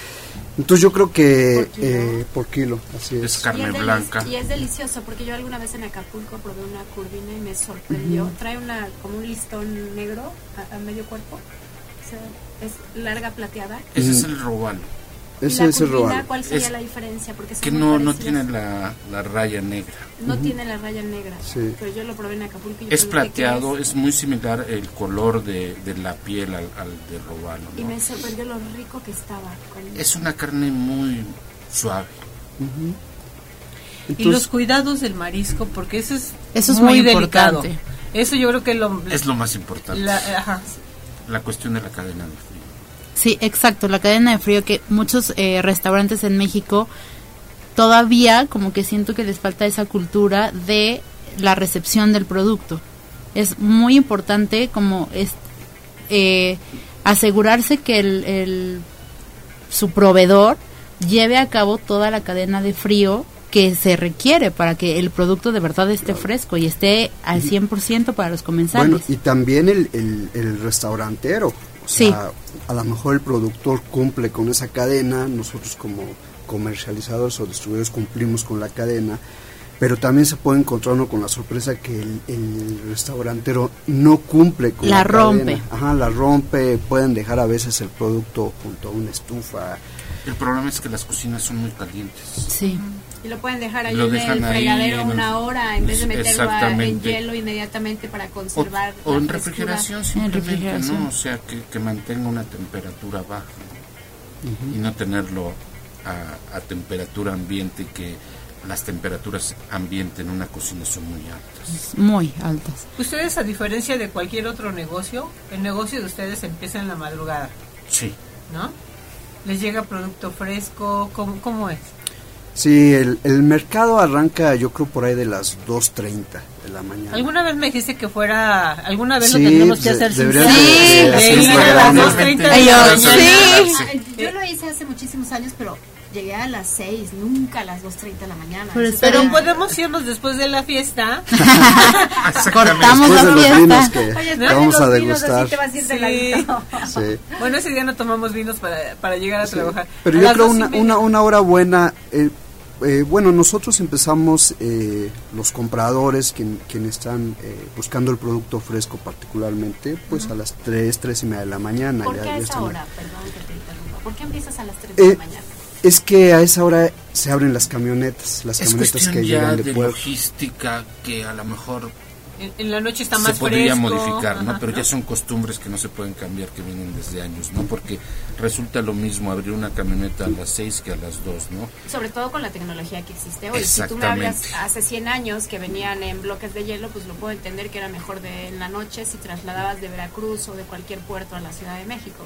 Entonces yo creo que Por kilo. eh, por kilo, así Es es. carne y es deli- blanca. Y es delicioso porque yo alguna vez en Acapulco probé una curvina y me sorprendió. Trae una como un listón negro a, a medio cuerpo. O sea, es larga plateada. Ese es el robalo. Es. ¿Cuál sería Es la diferencia? Porque Que no, no tiene la, la raya negra. No Ujú. tiene la raya negra. Sí. Pero yo lo probé en Acapulco. y Es plateado, es, es muy similar el color de, de la piel al, al de robalo. Y ¿no? me sorprendió lo rico que estaba. con- Es una carne muy suave. Ujú. y los Entonces, cuidados del marisco, porque eso es, Eso es muy, muy delicado. importante. Eso yo creo que lo, Es lo más importante. la, ajá, La cuestión de la cadena de frío. Sí, exacto, la cadena de frío que muchos eh, restaurantes en México todavía como que siento que les falta esa cultura de la recepción del producto. Es muy importante como es eh, asegurarse que el, el- su proveedor lleve a cabo toda la cadena de frío que se requiere para que el producto de verdad esté fresco y esté al 100% para los comensales. bueno, y también el, el, el restaurantero. O Sí. sea, a lo mejor el productor cumple con esa cadena, nosotros como comercializadores o distribuidores cumplimos con la cadena, pero también se puede encontrar uno con la sorpresa que el, el restaurantero no cumple con La la, rompe. cadena. Ajá, la rompe, pueden dejar a veces el producto junto a una estufa. El problema es que las cocinas son muy calientes. sí. Y lo pueden dejar ahí Lo en el fregadero en una hora en vez de meterlo en hielo inmediatamente para conservar. o la en refrigeración simplemente, refrigeración. ¿no? O sea, que, que mantenga una temperatura baja ¿no? y no tenerlo a, a temperatura ambiente, que las temperaturas ambiente en una cocina son muy altas. Muy altas. ustedes a diferencia de cualquier otro negocio, el negocio de ustedes empieza en la madrugada, Sí. ¿no? Les llega producto fresco, ¿cómo, cómo es? Sí, el, el mercado arranca yo creo por ahí de las 2.30 de la mañana. Alguna vez me dijiste que fuera, alguna vez Sí, lo tendríamos que hacer de- Sí, de hacer ir un a las programa. 2:30 de Ay, la yo- mañana. sí. Yo lo hice hace muchísimos años, pero llegué a las 6, nunca a las 2.30 de la mañana. Pero podemos irnos después de la fiesta. [laughs] Cortamos Después la de los vinos fiesta. que, Oye, vamos a los vinos, degustar. así te vas a ir de Sí. Sí. Bueno, ese día no tomamos vinos para, para llegar a trabajar. Pero A yo creo una, una, una hora buena. eh, eh, bueno, nosotros empezamos, eh, los compradores, quien, quienes están eh, buscando el producto fresco particularmente, pues a las 3, 3 y media de la mañana. ¿Por ya- qué a esa están- hora? Perdón que te interrumpa. ¿Por qué empiezas a las 3 de Eh, la mañana? Es que a esa hora se abren las camionetas, las Es camionetas que ya llegan de, de puerto. logística que a lo mejor En, en la noche está se más podría fresco. modificar, ¿no? Ajá, Pero ya son costumbres que no se pueden cambiar, que vienen desde años, ¿no? Porque resulta lo mismo abrir una camioneta a las 6 que a las 2, ¿no? Sobre todo con la tecnología que existe hoy. Si tú me hablas Exactamente. hace 100 años que venían en bloques de hielo, pues lo puedo entender que era mejor de en la noche si trasladabas de Veracruz o de cualquier puerto a la Ciudad de México.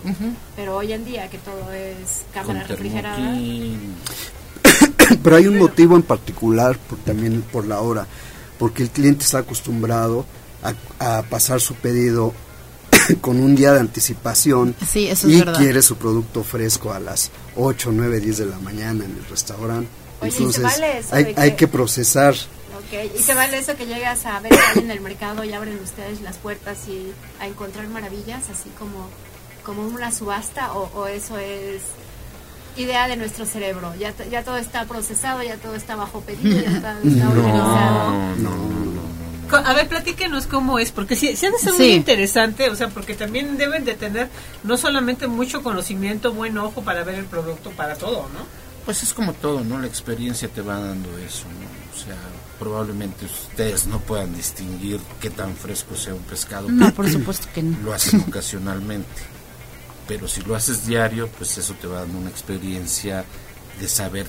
Pero hoy en día que todo es Con cámara refrigerada. [coughs] Pero hay un motivo en particular, por, también por la hora, porque el cliente está acostumbrado a, a pasar su pedido [coughs] con un día de anticipación Sí, eso es y verdad. quiere su producto fresco a las 8, 9, 10 de la mañana en el restaurante. Oye, ¿y se Entonces vale eso hay, de hay que- que procesar. Ok, y se vale eso que llegas a ver en el mercado y abren ustedes las puertas y a encontrar maravillas, así como, como una subasta, o, o eso es idea de nuestro cerebro. Ya, ya todo está procesado, ya todo está bajo pedido, ya todo está [laughs] organizado. No, no, no, no. A ver, platíquenos cómo es, porque si, si ha de ser Sí. muy interesante, o sea, porque también deben de tener no solamente mucho conocimiento, buen ojo para ver el producto, para todo, ¿no? Pues es como todo, ¿no? La experiencia te va dando eso, ¿no? O sea, probablemente ustedes no puedan distinguir qué tan fresco sea un pescado. No, por supuesto que no. Lo hacen ocasionalmente. Pero si lo haces diario, pues eso te va dando una experiencia de saber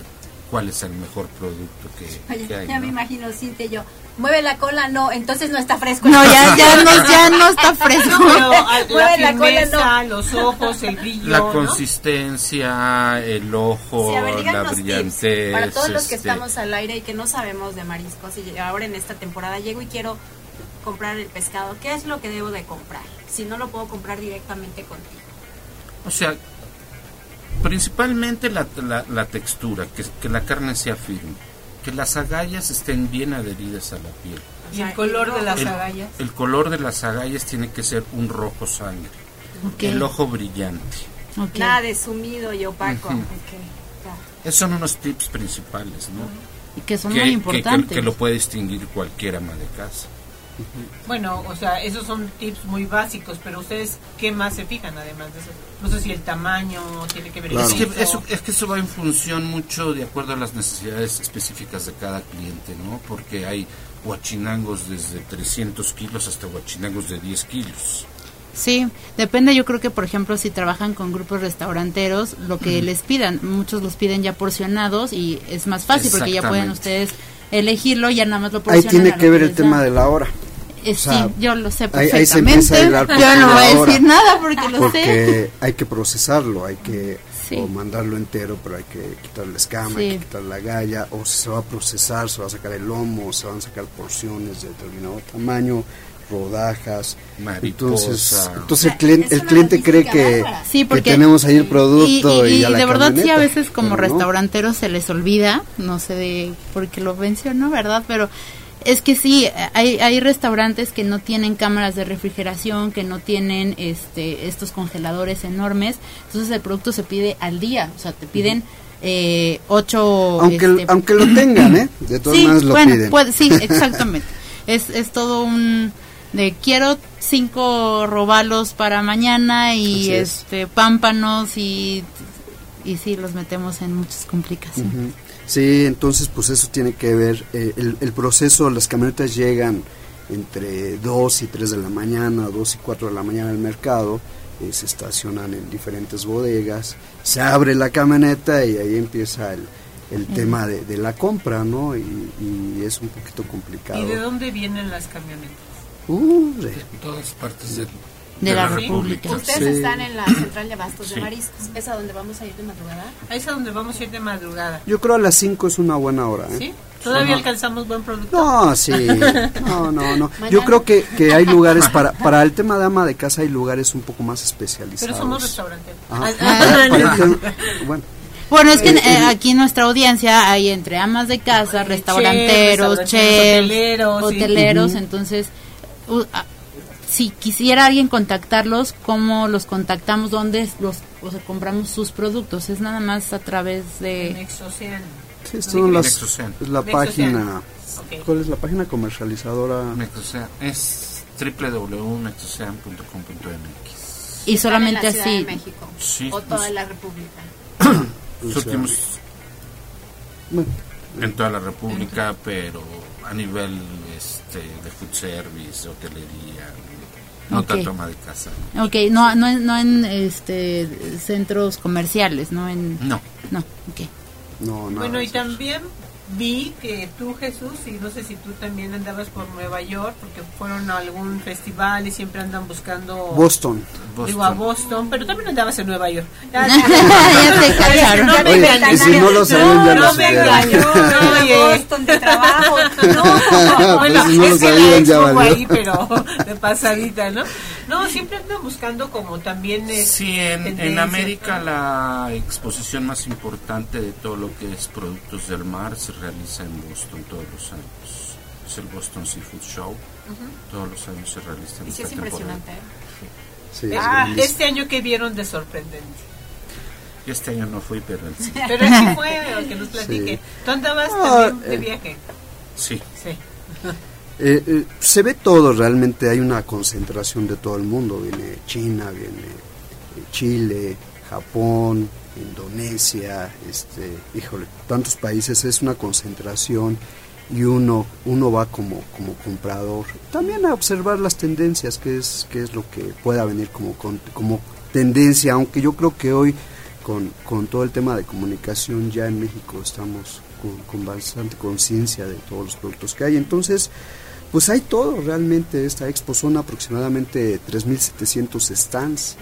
cuál es el mejor producto que, Oye, que hay, ya me ¿no? imagino Cintia y yo, mueve la cola, no, entonces no está fresco. No, ya, ya, [laughs] no, ya no está fresco. Pero a- la Mueve la cola, firmeza, los ojos, el brillo, La ¿no? consistencia, el ojo, Sí, a ver, la brillantez. para todos los que este, estamos al aire y que no sabemos de mariscos y ahora en esta temporada llego y quiero comprar el pescado, ¿qué es lo que debo de comprar? Si no lo puedo comprar directamente contigo. O sea, principalmente la, la, la textura, que, que la carne sea firme, que las agallas estén bien adheridas a la piel. Y el color de las El, agallas. el color de las agallas tiene que ser un rojo sangre, el ojo brillante. Nada de sumido y opaco. Ya. Esos son unos tips principales, ¿no? Y que son que, muy que- que- importantes. que lo puede distinguir cualquier ama de casa. Bueno, o sea, esos son tips muy básicos, pero ustedes, ¿qué más se fijan además de eso? No sé si el tamaño tiene que ver Claro. Es, que eso, es que eso va en función mucho de acuerdo a las necesidades específicas de cada cliente, ¿no? Porque hay huachinangos desde 300 kilos hasta huachinangos de 10 kilos. Sí, depende, yo creo que por ejemplo si trabajan con grupos restauranteros, lo que les pidan, muchos los piden ya porcionados y es más fácil porque ya pueden ustedes elegirlo, ya nada más lo Ahí tiene que ver el tema da. de la hora. Eh, o sea, sí, yo lo sé ahí- ahí se perfectamente. yo no voy a decir nada porque lo sé. Porque hay que procesarlo, hay que Sí. o mandarlo entero, pero hay que quitar la escama, hay Sí. que quitar la galla, o si se va a procesar, se va a sacar el lomo, se van a sacar porciones de determinado tamaño, rodajas. Mariposa. Entonces, entonces el cliente, el cliente cree que, que tenemos ahí el producto y, y, a la de verdad sí a veces como pero no. restauranteros se les olvida, no sé de por qué lo menciono, ¿verdad? Pero es que sí, hay, hay restaurantes que no tienen cámaras de refrigeración, que no tienen este estos congeladores enormes, entonces el producto se pide al día, o sea, te piden eh, ocho... Aunque, este, aunque lo tengan, ¿eh? De todas sí, maneras lo bueno, piden. puede- sí, [laughs] exactamente. es, es todo un de quiero cinco robalos para mañana y Así es. este pámpanos y y sí los metemos en muchas complicaciones. Sí, entonces pues eso tiene que ver, eh, el, el proceso, las camionetas llegan entre 2 y 3 de la mañana, 2 y 4 de la mañana al mercado, eh, se estacionan en diferentes bodegas, se abre la camioneta y ahí empieza el, el tema de, de la compra, ¿no? Y, y es un poquito complicado. ¿Y de dónde vienen las camionetas? Uh, de- En todas partes de, De la República. Ustedes Sí. están en la central de abastos Sí. de mariscos. ¿Es a donde vamos a ir de madrugada? Ahí es a donde vamos a ir de madrugada. yo creo a las 5 es una buena hora, ¿eh? ¿Sí? ¿Todavía alcanzamos buen producto? No, sí. No, no, no. [laughs] Yo creo que, que hay lugares para [laughs] para el tema de ama de casa hay lugares un poco más especializados. Pero somos restauranteros. Ajá. Ah, no. bueno, Bueno, es que Eh, eh, eh, aquí nuestra audiencia hay entre amas de casa, restauranteros, chefs, hoteleros, sí. hoteleros, Ujú. entonces u- a- si quisiera alguien contactarlos, ¿cómo los contactamos? ¿Dónde los o sea, compramos sus productos? Es nada más a través de Nexocean. sí, No dije las, Nexocean. es la Nexocean. página. ¿Cuál es la página comercializadora? Mectocean. Es www.mectocean.com.mx. y solamente ¿Están en la Ciudad así. de México? Sí, ¿O toda pues- la República? Los O sea, últimos bueno, en toda la República, pero a nivel este, de food service, hotelería, no Ok. tanto ama de casa. Ok, no, no, en- no en este centros comerciales, no en No, no, ok. no, Bueno, y también vi que tú, Jesús, y no sé si tú también andabas por Nueva York, porque fueron a algún festival y siempre andan buscando... Boston. Digo, a Boston, pero también andabas en Nueva York. Ya, ya te cacharon. No me engañes. si no lo sabían, ya no, lo me engañó. Oye. Boston de trabajo. No, bueno, Pues si no lo es que la sabían, ya expo fue valió. ahí, pero de pasadita, ¿no? No, siempre andan buscando como también... es Sí, en, en América la exposición más importante de todo lo que es productos del mar se realiza en Boston todos los años. Es el Boston Seafood Show. Todos los años se realiza en Y sí es temporada. impresionante. ¿eh? Sí, es Ah, este año que vieron de sorprendente. Yo este año no fui, pero él sí. Pero él sí fue, [laughs] que nos platique. Tú andabas también de eh. viaje. Sí. Sí. Eh, eh, se ve todo, realmente hay una concentración de todo el mundo. Viene China, viene eh, Chile, Japón, Indonesia, este, híjole, tantos países, es una concentración y uno, uno va como, como comprador también a observar las tendencias, que es, que es lo que pueda venir como, como tendencia, aunque yo creo que hoy con, con todo el tema de comunicación ya en México estamos con, con bastante conciencia de todos los productos que hay. Entonces, pues hay todo realmente. Esta expo son aproximadamente 3.700 stands.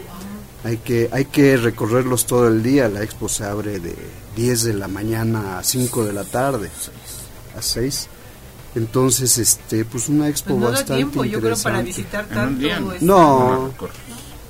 Hay que, hay que recorrerlos todo el día. La expo se abre de 10 de la mañana a 5 de la tarde, a 6. Entonces, este, pues una expo Pues no da bastante tiempo, yo creo, para interesante. visitar tanto. este, No.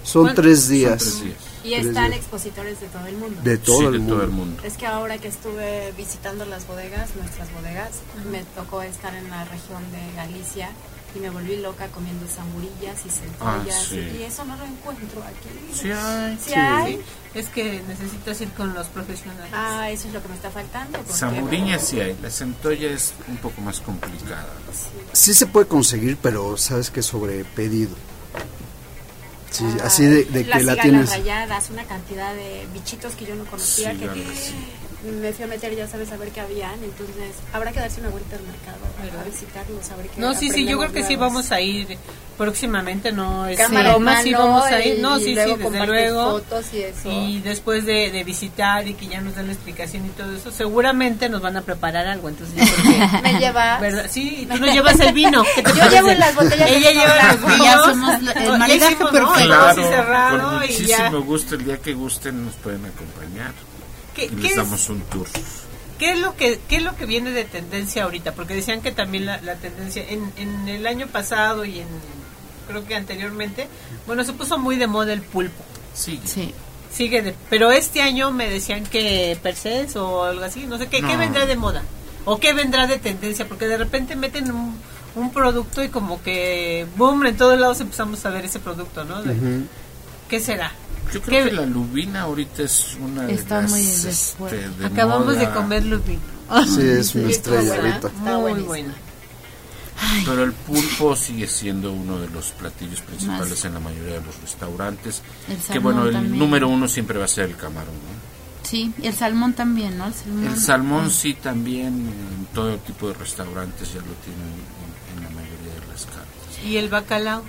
Son tres días. Y están expositores de todo el mundo. de todo, Sí, el, de mundo. todo el mundo. Es que ahora que estuve visitando las bodegas, nuestras bodegas, me tocó estar en la región de Galicia y me volví loca comiendo zamburillas y Ah, centollas sí. y eso no lo encuentro aquí. Sí hay. Sí hay. Es que necesitas ir con los profesionales. Ah, eso es lo que me está faltando. Zamburiña sí hay, la centolla es un poco más complicada. Sí se puede conseguir, pero sabes que sobre pedido. Sí, Ah, así de, de las que la cigalas tienes. rayadas, una cantidad de bichitos que yo no conocía Cigalas, que sí. Me fui a meter ya sabes a ver qué habían, entonces habrá que darse una vuelta al mercado a visitarlos, a ver qué No, sí, sí, yo creo que sí vamos a ir próximamente, no es Cámara broma, en sí vamos a ir. No, sí, sí, desde luego. fotos y eso. Y después de, de visitar y que ya nos den la explicación y todo eso, seguramente nos van a preparar algo. Entonces, yo creo que- [laughs] Me llevas. ¿verdad? Sí, y tú [laughs] nos llevas el vino. ¿qué te Yo parece? llevo las botellas de Ella vino lleva Ya vinos. somos el maridaje perfecto. Claro, cerrado y ya. gusto, el día que gusten nos pueden acompañar ¿Qué, y qué les es- damos un tour. ¿Qué es lo que qué es lo que viene de tendencia ahorita? Porque decían que también la, la tendencia en, en el año pasado y en creo que anteriormente, bueno, se puso muy de moda el pulpo. Sí, Sí. Sigue de, pero este año me decían que Percés o algo así, no sé qué, ¿qué vendrá de moda? ¿O qué vendrá de tendencia? Porque de repente meten un, un producto y como que boom, en todos lados empezamos a ver ese producto, ¿no? De-. ¿Qué será? yo creo ¿Qué- que la lubina ahorita es una de Está las, muy este, de Acabamos de moda, comer lupín. Sí, es una estrella ahorita. Está Muy buenísimo. buena. Pero el pulpo sigue siendo uno de los platillos principales Más. en la mayoría de los restaurantes. El que salmón bueno, el también. número uno siempre va a ser el camarón. ¿no? Sí, y el salmón también, ¿no? El salmón, El salmón sí también en todo tipo de restaurantes ya lo tienen en, en la mayoría de las cartas. ¿Y el bacalao?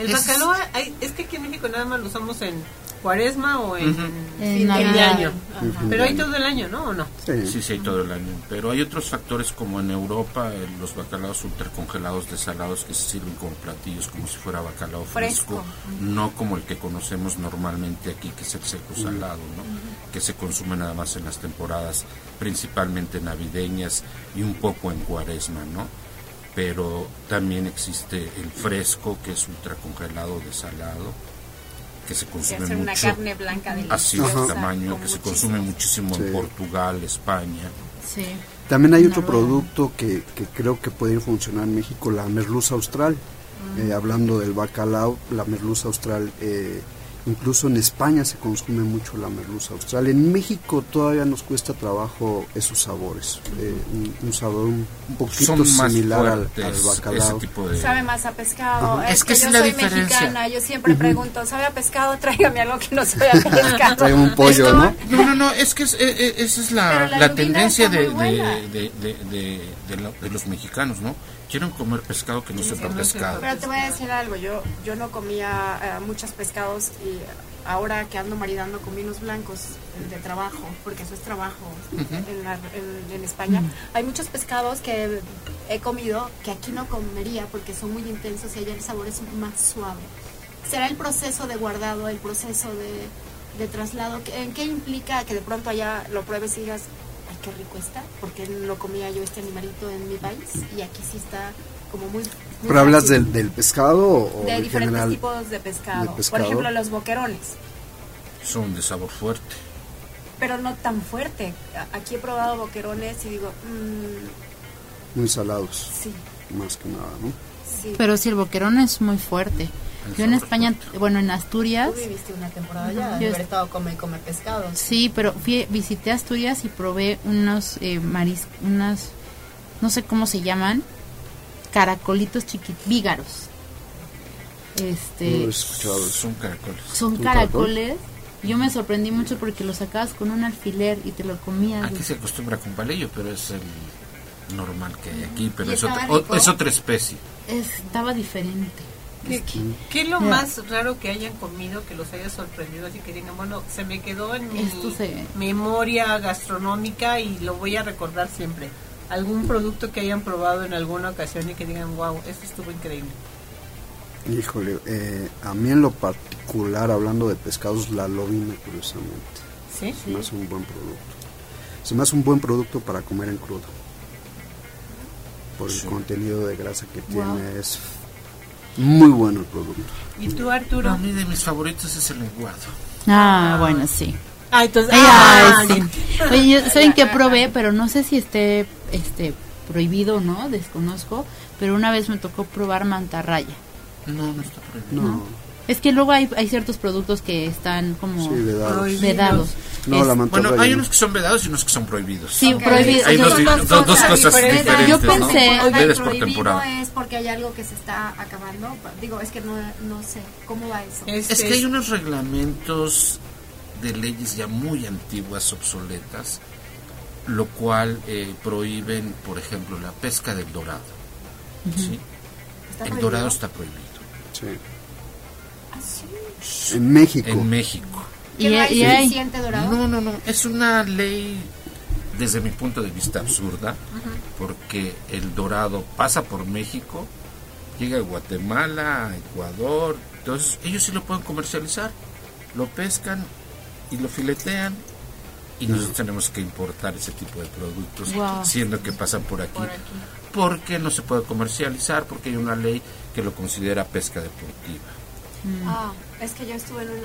El Es- bacalao, hay- es que aquí en México nada más lo usamos en cuaresma o en de Navidad. año. Pero hay todo el año, ¿no? ¿O no? Sí. Sí, sí, hay todo el año. Pero hay otros factores como en Europa, eh, los bacalaos ultracongelados desalados que se sirven como platillos como si fuera bacalao fresco, Fresco. no como el que conocemos normalmente aquí, que es el seco salado, ¿no? que se consume nada más en las temporadas principalmente navideñas y un poco en cuaresma, ¿no? Pero también existe el fresco, que es ultracongelado desalado, que se Que consume una mucho. carne blanca Así deliciosa. de tamaño, que se muchísimo- consume muchísimo en Sí. Portugal, España. Sí. También hay otro producto que, que creo que puede funcionar en México, la merluza austral. Eh, hablando del bacalao, la merluza austral, eh, incluso en España se consume mucho la merluza austral. En México todavía nos cuesta trabajo esos sabores. eh, un, un sabor un, poquito Son similar al, fuertes al ese bacalao. tipo de... Sabe más a pescado. Es, Es que que, yo es la soy diferencia. mexicana, yo siempre pregunto, ¿sabe a pescado? [laughs] Tráigame algo que no sabe a [laughs] pescado. Trae un pollo, ¿no? No, no, no, es que es- eh, eh, esa es la, tendencia está de, muy buena. de, de, de, de- de la- de los mexicanos, ¿no? Quieren comer pescado que no sepa no pescado. Pero te voy a decir algo, yo yo no comía eh, muchos pescados y ahora que ando maridando con vinos blancos de trabajo, porque eso es trabajo en, la- en- en España, hay muchos pescados que he comido que aquí no comería porque son muy intensos y allá el sabor es más suave. ¿Será el proceso de guardado, el proceso de, de traslado? ¿Qué- ¿En qué implica que de pronto allá lo pruebes y digas, qué rico está? Porque no comía yo este animalito en mi país y aquí sí está como muy... muy ¿Pero hablas del, del pescado o de en diferentes general? tipos de pescado. de pescado. Por ejemplo, los boquerones, Son de sabor fuerte. pero no tan fuerte. Aquí he probado boquerones y digo, mm, Muy salados, sí, más que nada, ¿no? sí. Pero si el boquerón es muy fuerte. El Yo en España, bueno, en Asturias, Tú viviste una temporada allá, Yo haber est- estado come y comer pescado. sí, pero fui, visité Asturias y probé unos eh, maris, unas, no sé cómo se llaman, caracolitos chiquitos, vígaros. No Este, lo he escuchado eso. Son caracoles. son ¿Un caracoles. Yo me sorprendí mucho porque lo sacabas con un alfiler y te lo comías. Aquí se acostumbra con palillo, pero es el normal que hay aquí, pero ¿Y es otra, es otra especie. Estaba diferente. ¿Qué, qué es lo Ya. más raro que hayan comido que los haya sorprendido? Así que digan, bueno, se me quedó en mi se- memoria gastronómica y lo voy a recordar siempre. Algún producto que hayan probado en alguna ocasión y que digan, wow, esto estuvo increíble. Híjole, eh, a mí en lo particular, hablando de pescados, la lobina, curiosamente. ¿Sí? Se me hace un buen producto. Se me hace un buen producto para comer en crudo. Por el contenido de grasa que Wow. tiene, es muy bueno el producto. ¿Y tú, Arturo? A mí de mis favoritos es el lenguado. Ah, bueno, sí. Ah, entonces, Ay, ah, sí. Oye, yo- ¿saben qué probé? Pero no sé si esté este, prohibido o no, desconozco. pero una vez me tocó probar mantarraya. No, no está prohibido. No, Es que luego hay, hay ciertos productos que están como sí, vedados. Prohibidos. vedados. No, Es- la mantarraya. Bueno, hay no. unos que son vedados y unos que son prohibidos. Sí, Ok. prohibido. Hay dos, dos dos- dos cosas diferentes. diferentes. Yo ¿no? pensé- por temporada. es porque hay algo que se está acabando. Digo, es que no, no sé cómo va eso. Este, Es que hay unos reglamentos de leyes ya muy antiguas, obsoletas, lo cual eh, prohíben, por ejemplo, la pesca del dorado. ¿sí? ¿Está El prohibido? dorado está prohibido Sí. En México. en México. y, ¿Que no hay y hay- suficiente dorado? No, no, no. Es una ley, desde mi punto de vista, absurda, porque el dorado pasa por México, llega a Guatemala, a Ecuador, entonces ellos sí lo pueden comercializar, lo pescan y lo filetean. Y nosotros tenemos que importar ese tipo de productos, Wow. siendo que pasan por aquí, porque no se puede comercializar, porque hay una ley que lo considera pesca deportiva. Ah, es que yo estuve en un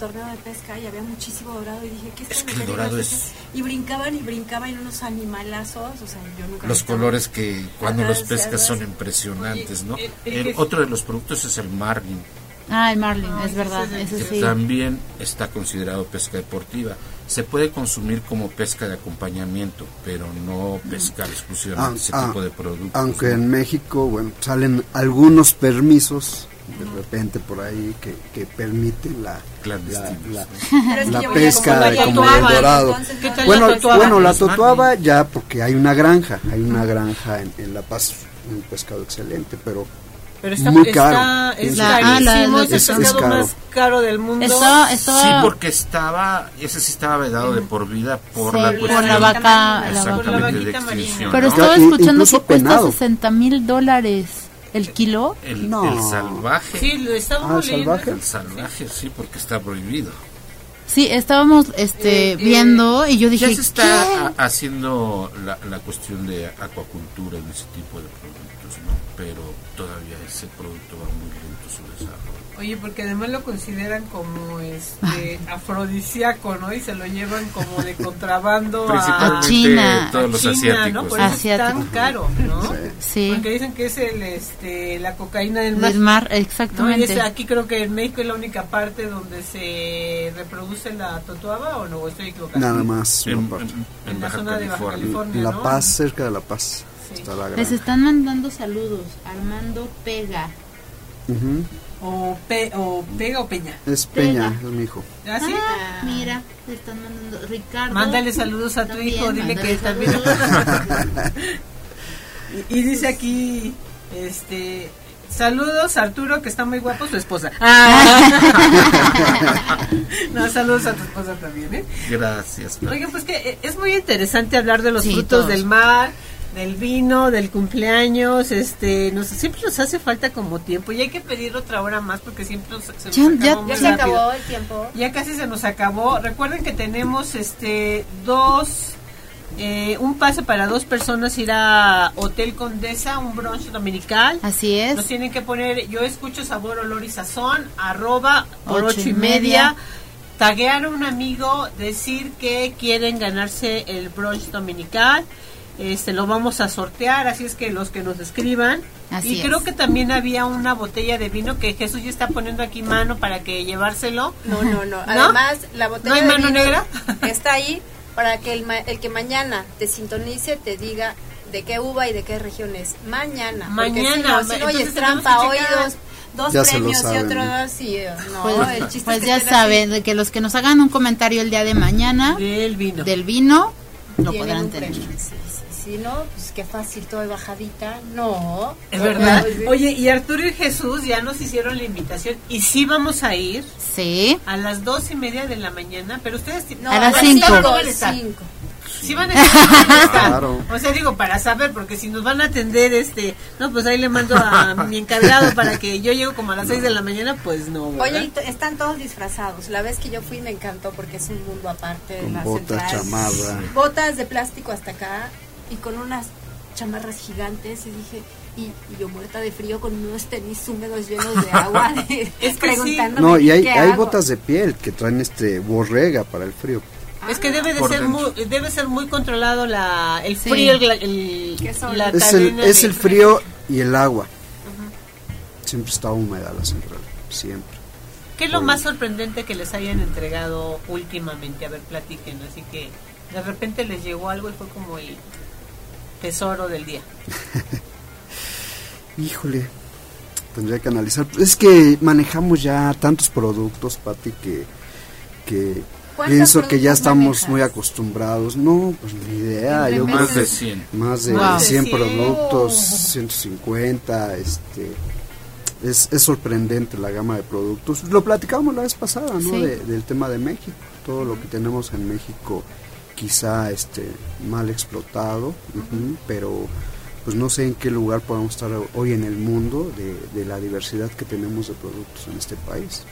torneo de pesca y había muchísimo dorado y dije, ¿qué Es que el dorado es- peces? Y brincaban y brincaban en unos animalazos, o sea, yo nunca... Los colores que cuando los pescas son impresionantes, ¿no? El- otro de los productos es el marlin, Ah, el marlin, es verdad. ese es Ese el que sí. también está considerado pesca deportiva. Se puede consumir como pesca de acompañamiento, pero no pescar exclusivamente Ah, ese ah, tipo de productos. Aunque en México, bueno, salen algunos permisos de repente por ahí que, que permiten la, la, la- es la yo voy a pesca comprar como la el dorado. entonces, ¿Qué no- tal Bueno, la totuaba? bueno, la totuaba ya porque hay una granja, hay una granja en, en La Paz, un pescado excelente, pero Pero está, Muy está- caro. es La- ah, carísimo, la- es el es- es pescado caro. más caro del mundo. Sí, porque estaba, ese sí estaba vedado de por vida por Sí, la por cuestión la vaca, la vaca. de extinción. Pero ¿no? estaba escuchando que cuesta penado. 60 mil dólares el kilo. el, No. el salvaje, Sí, lo Ah, estábamos ¿el salvaje? el salvaje sí, porque está prohibido. Sí, estábamos este Eh, eh, viendo y yo dije, Ya se está haciendo la, la cuestión de acuacultura en ese tipo de productos, ¿no? Pero todavía ese producto va muy lento su desarrollo. Oye, porque además lo consideran como este afrodisíaco, ¿no? Y se lo llevan como de contrabando a, China. todos los China, asiáticos. ¿no? Por eso es tan caro, ¿no? Sí. Sí, Porque dicen que es el este la cocaína del mar. del mar, ¿no? Y exactamente. es- aquí creo que en México es la única parte donde se reproduce la totuaba o no, ¿O estoy equivocado. nada más En, una parte. en- en En la Baja zona de Baja California. La ¿no? Paz, cerca de La Paz, Sí. está la Les están mandando saludos. Armando Pega. Ujú. O, pe, o pega o peña. Es Peña, Pega. es mi hijo. ¿Ah, sí? Ah, mira, le están mandando Ricardo. Mándale saludos a tu También, hijo, dile que también. saludos. [laughs] y, y dice aquí, este, saludos a Arturo, que está muy guapo, su esposa. Ah. [laughs] no, saludos a tu esposa también, ¿eh? Gracias. Oigan, pues que eh, es muy interesante hablar de los Sí, frutos todos. del mar, del vino, del cumpleaños, este, nos, siempre nos hace falta como tiempo y hay que pedir otra hora más porque siempre nos, se nos Ya- acaba ya- se rápido. acabó el tiempo. Ya casi se nos acabó. Recuerden que tenemos este dos eh, un pase para dos personas ir a Hotel Condesa, un brunch dominical. Así es. Nos tienen que poner, yo escucho sabor, olor y sazón, arroba por Ocho y media. media. Taguear a un amigo, decir que quieren ganarse el brunch dominical. Este lo vamos a sortear, así es que los que nos escriban. Así y es. creo que también había una botella de vino que Jesús ya está poniendo aquí mano para que llevárselo. No, no, no. Además, la botella ¿No hay de mano vino negra? [laughs] está ahí para que el, ma- el que mañana te sintonice te diga de qué uva y de qué región es. Mañana. Porque Mañana, Si no, si no, es trampa. Hoy dos, Ya premios y otro dos y eh, no. Pues, el chiste pues es que ya saben, así, de que los que nos hagan un comentario el día de mañana Del vino. del vino lo podrán tener. premio. Sí, sí, Si no, pues qué fácil, todo de bajadita. No. Es verdad. Oye, y Arturo y Jesús ya nos hicieron la invitación y sí vamos a ir Sí. a las dos y media de la mañana, pero ustedes No, A las las cinco. cinco, no van a estar. cinco. Sí van a estar. Claro. O sea, digo, para saber, porque si nos van a atender, este, no, pues ahí le mando a mi encargado para que yo llego como a las seis de la mañana, pues no, ¿verdad? Oye, están todos disfrazados. La vez que yo fui me encantó porque es un mundo aparte de Con la botas. Botas de plástico hasta acá y con unas chamarras gigantes y dije, y, y yo muerta de frío con unos tenis húmedos llenos de agua, [laughs] de- Es que preguntándome No, y hay, ¿qué hay hago? botas de piel que traen este borrega para el frío. es que debe de Por ser dentro. muy, debe ser muy controlado la, el Sí. frío, el, el- la Es el, es el frío y el agua. Siempre está húmeda la central, siempre. ¿Qué es lo más sorprendente que les hayan entregado últimamente? A ver, platiquen. Así que de repente les llegó algo y fue como el tesoro del día. [laughs] Híjole, tendría que analizar. Es que manejamos ya tantos productos, Pati, que, que ¿Cuántos pienso que ya estamos manejas? muy acostumbrados. No, pues ni idea. Yo. Más de 100. más de Wow. 100 100. productos, 150, este es, es sorprendente la gama de productos. Lo platicábamos la vez pasada, ¿no? Sí. De- del tema de México, todo lo que tenemos en México quizá este mal explotado, pero pues no sé en qué lugar podamos estar hoy en el mundo de, de la diversidad que tenemos de productos en este país.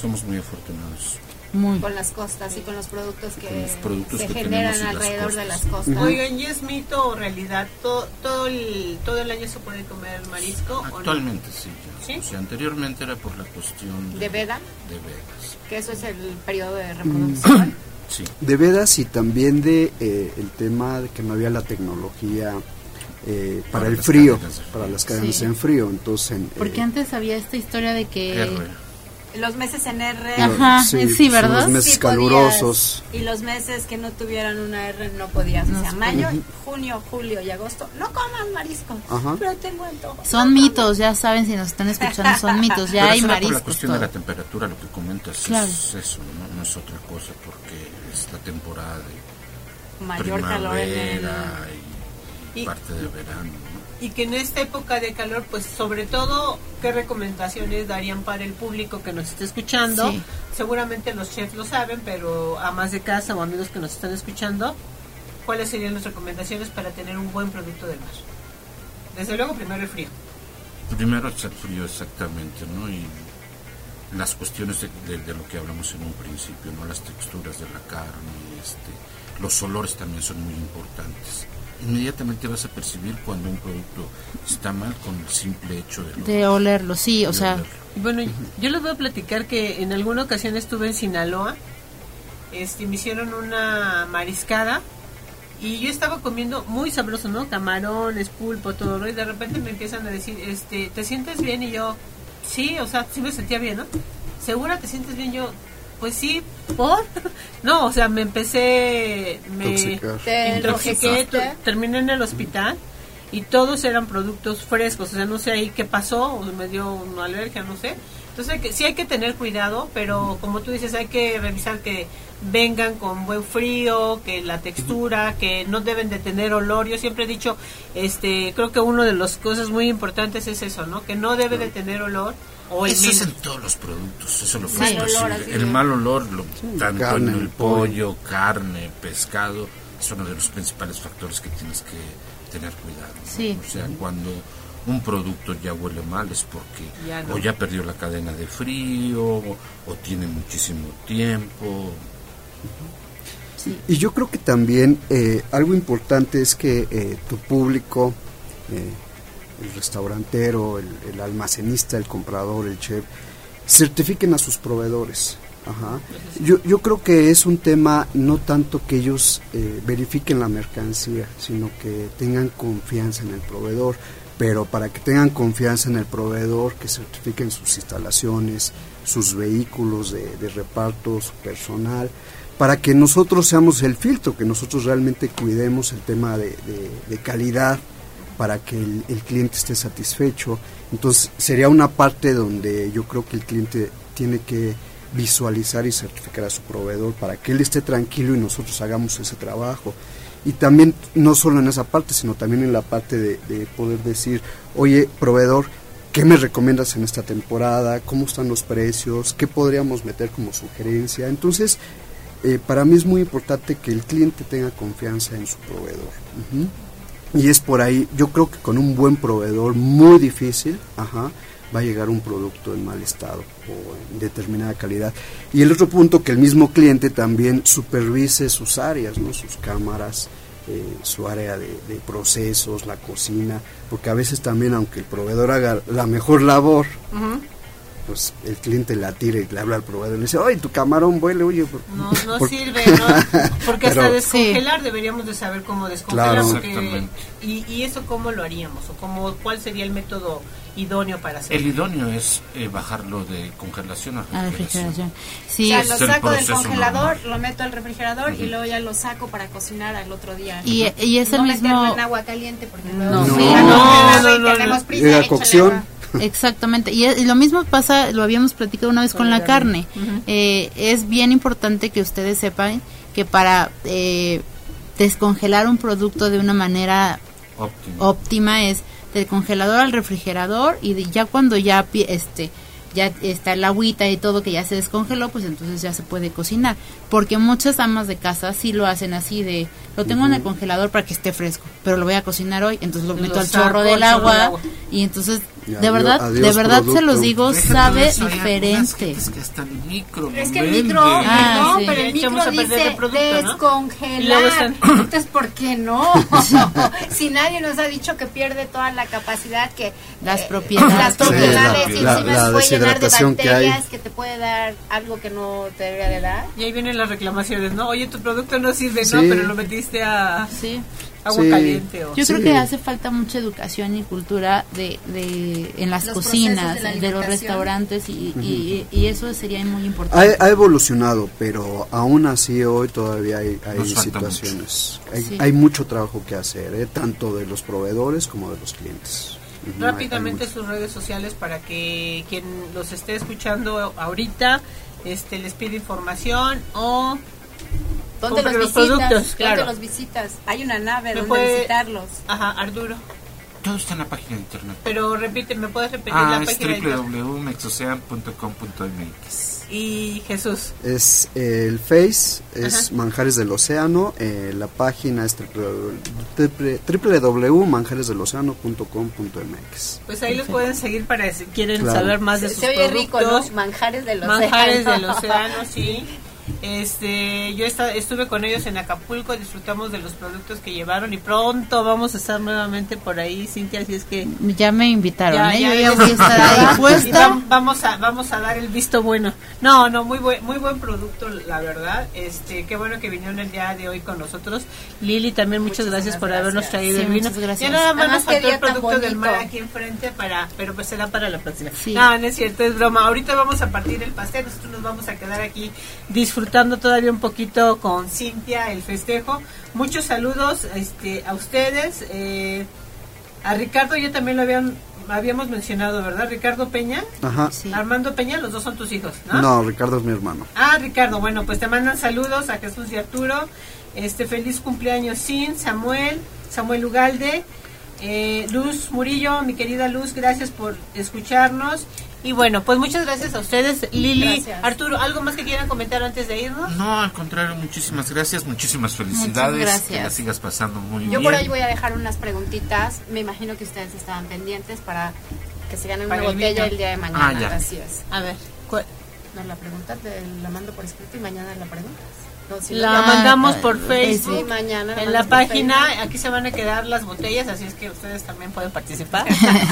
Somos muy afortunados. Muy. Con las costas y con los productos que Con los productos se que generan las alrededor de las costas. costas. Oigan, ¿y es mito o realidad? ¿Todo, todo, el, todo el año se puede comer marisco? o no? Actualmente sí, ya. ¿Sí? O sea, anteriormente era por la cuestión ¿De veda? De vedas. Que eso es el periodo de reproducción. Sí. De vedas y también de eh, el tema de que no había la tecnología eh, para, Para el frío, para las cadenas Sí. en frío. Entonces, en, Porque eh, antes había esta historia de que... R. Los meses en R. Ajá, sí, ¿verdad? los meses sí podías, calurosos. y los meses que no tuvieran una R no podías. No o sea, se mayo, junio, julio y agosto. No coman marisco. Ajá. Pero tengo antojo. Son mitos, ya saben si nos están escuchando, son mitos, ya Pero hay por la mariscos. cuestión de la temperatura, lo que comentas Claro. es eso, ¿no? no es otra cosa, porque es la temporada de Mayor calor en el... primavera y, Y- parte de verano. ¿no? Y que en esta época de calor, pues sobre todo, ¿qué recomendaciones darían para el público que nos esté escuchando? Sí. Seguramente los chefs lo saben, pero a más de casa o amigos que nos están escuchando, ¿cuáles serían las recomendaciones para tener un buen producto del mar? Desde luego, primero el frío. Primero es el frío exactamente, ¿no? Y las cuestiones de, de- de lo que hablamos en un principio, ¿no? Las texturas de la carne, este, los olores también son muy importantes. Inmediatamente vas a percibir cuando un producto está mal con el simple hecho de, De olerlo, sí, o de sea, olerlo. Bueno, yo les voy a platicar que en alguna ocasión estuve en Sinaloa, este, me hicieron una mariscada y yo estaba comiendo muy sabroso, ¿no? Camarones, pulpo, todo, ¿no? Y de repente me empiezan a decir, este, ¿te sientes bien? Y yo, sí, o sea, sí me sentía bien, ¿no? ¿Segura te sientes bien? Yo, pues sí, ¿por? [laughs] No, o sea, me empecé, me intoxiqué, terminé en el hospital y todos eran productos frescos, o sea, no sé ahí qué pasó, o me dio una alergia, no sé. Entonces hay que- sí hay que tener cuidado, pero como tú dices, hay que revisar que vengan con buen frío, que la textura, que no deben de tener olor. Yo siempre he dicho, este, creo que una de las cosas muy importantes es eso, ¿no? Que no debe de tener olor o el Eso es en todos los productos, eso lo Mal olor, El mal olor, lo- tanto carne, en el pollo. pollo, carne, pescado, es uno de los principales factores que tienes que tener cuidado. ¿no? Sí. O sea, cuando un producto ya huele mal es porque Ya no. o ya perdió la cadena de frío o, o tiene muchísimo tiempo. Y yo creo que también eh, algo importante es que eh, tu público, eh, el restaurantero, el, el almacenista, el comprador, el chef, certifiquen a sus proveedores. Ajá. Yo, yo creo que es un tema no tanto que ellos eh, verifiquen la mercancía, sino que tengan confianza en el proveedor. Pero para que tengan confianza en el proveedor, que certifiquen sus instalaciones, sus vehículos de, de reparto, su personal, para que nosotros seamos el filtro, que nosotros realmente cuidemos el tema de, calidad para que el cliente esté satisfecho. Entonces sería una parte donde yo creo que el cliente tiene que visualizar y certificar a su proveedor para que él esté tranquilo y nosotros hagamos ese trabajo. Y también no solo en esa parte, sino también en la parte de, de poder decir, oye, proveedor, ¿qué me recomiendas en esta temporada? ¿Cómo están los precios? ¿Qué podríamos meter como sugerencia? Entonces, eh, para mí es muy importante que el cliente tenga confianza en su proveedor. Y es por ahí, yo creo que con un buen proveedor, muy difícil, ajá, va a llegar un producto en mal estado o en determinada calidad. Y el otro punto, que el mismo cliente también supervise sus áreas, ¿no? sus cámaras, eh, su área de, de procesos, la cocina, porque a veces también, aunque el proveedor haga la mejor labor, pues el cliente la tira y le habla al proveedor y le dice, oye, tu camarón vuele, oye. por- No, [laughs] no por- sirve, ¿no? Porque hasta Pero- descongelar deberíamos de saber cómo descongelar. Claro. porque- Exactamente. y, y eso cómo lo haríamos o cómo, cuál sería el método idóneo para hacerlo. El idóneo es eh, bajarlo de congelación a refrigeración. refrigeración. O Sí, sea, lo el saco del congelador, normal. lo meto al refrigerador y luego ya lo saco para cocinar al otro día. y, y es el no mismo... en agua caliente porque No. luego No. sí, No, no, no, no, tenemos no. prisa, Llega échale cocción. [laughs] Exactamente, y, y lo mismo pasa, lo habíamos platicado una vez con la carne. Eh, es bien importante que ustedes sepan que para eh, descongelar un producto de una manera óptima es del congelador al refrigerador y de- ya cuando ya este ya está el agüita y todo que ya se descongeló, pues entonces ya se puede cocinar. Porque muchas amas de casa sí lo hacen así de, lo tengo en el congelador para que esté fresco, pero lo voy a cocinar hoy, entonces lo Lo meto al chorro del agua, del agua. y entonces de adiós- verdad, de adiós verdad se producto. los digo, todo sabe algunas diferente. que hasta el micro Es que el micro, Ah, no, sí. pero el micro dice producto, ¿no? Y descongelar. están- [laughs] Entonces, ¿por qué no? [laughs] si nadie nos ha dicho que pierde toda la capacidad que... Las eh, propiedades. Las Sí, propiedades, y la- encima la se puede llenar de deshidratación que hay. bacterias que, te puede dar algo que no te debería de dar. Y ahí vienen las reclamaciones, ¿no? Oye, tu producto no sirve, Sí. no, pero lo metiste a Sí. Agua Sí. caliente. O... Yo Sí. creo que hace falta mucha educación y cultura de, de en las Los cocinas, de la de, los restaurantes y, y, y eso sería muy importante. Ha, ha evolucionado, pero aún así hoy todavía hay, hay situaciones. Hay, Sí. hay mucho trabajo que hacer, ¿eh? tanto de los proveedores como de los clientes. Rápidamente mucho. sus redes sociales para que quien los esté escuchando ahorita este les pide información o ¿Dónde los los visitas? productos, claro. ¿Dónde los visitas? Hay una nave donde puede- visitarlos. ajá, Arturo. Todo está en la página de internet. Pero repite, ¿me puedes repetir Ah, la es página www.mexocean.com.mx. Y Jesús. Es eh, el Face, es Ajá. Manjares del Océano, eh, la página es www.manjaresdeloceano.com.mx. Pues ahí los pueden seguir para si quieren Claro. saber más de Se, sus se oye rico, ¿no? productos. Manjares del Manjares océano. del océano, sí. [laughs] Este, yo esta- estuve con ellos en Acapulco, disfrutamos de los productos que llevaron y pronto vamos a estar nuevamente por ahí, Cintia, así es que Ya me invitaron, Ya, ¿eh? ya, yo ya voy a estar ahí vam- vamos a vamos a dar el visto bueno. No, no, muy buen muy buen producto, la verdad. Este, qué bueno que vinieron el día de hoy con nosotros. Lili también muchas gracias por gracias. habernos traído Sí, el vino. muchas gracias. Ya nada más Además, nos faltó el producto del mar aquí enfrente para, pero pues será para la próxima. Sí. No, no es cierto, es broma. Ahorita vamos a partir el pastel, nosotros nos vamos a quedar aquí disfrutando todavía un poquito con Cintia el festejo. Muchos saludos este a ustedes. eh, a Ricardo ya también lo habían habíamos mencionado, ¿verdad? Ricardo Peña, Ajá. Sí. Armando Peña, los dos son tus hijos, ¿no? No, Ricardo es mi hermano. Ah, Ricardo, bueno, pues te mandan saludos a Jesús y Arturo. Este feliz cumpleaños Sin, Samuel, Samuel Ugalde, eh, Luz Murillo, mi querida Luz, gracias por escucharnos. Y bueno, pues muchas gracias a ustedes, Lili, Gracias. Arturo, ¿algo más que quieran comentar antes de irnos? No, al contrario, muchísimas gracias, muchísimas felicidades. gracias. Que la sigas pasando muy Yo bien. por ahí voy a dejar unas preguntitas. Me imagino que ustedes estaban pendientes para que se ganen Para una el botella vino. el día de mañana. Ah, ya. Así es. A ver, ¿cuál? No, la pregunta te la mando por escrito y mañana la preguntas. No, si no, La mandamos por eh, Facebook. Sí, mañana la En la página, aquí se van a quedar las botellas, así es que ustedes también pueden participar.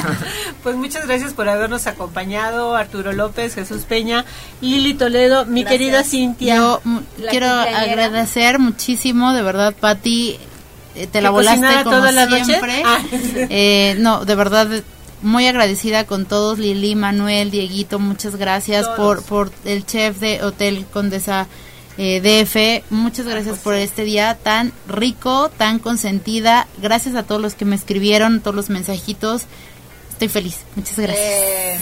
[laughs] pues muchas gracias por habernos acompañado, Arturo López, Jesús Peña, Lili Toledo, mi Gracias. querida Cintia. Yo mm, quiero agradecer muchísimo, de verdad, Pati, eh, te la ¿Que volaste como toda la noche? siempre. Ah. Eh, no, de verdad, muy agradecida con todos, Lili, Manuel, Dieguito, muchas gracias Todos. por, por el chef de Hotel Condesa eh, DF, muchas gracias por este día tan rico, tan consentida, gracias a todos los que me escribieron, todos los mensajitos, estoy feliz, muchas gracias. Eh,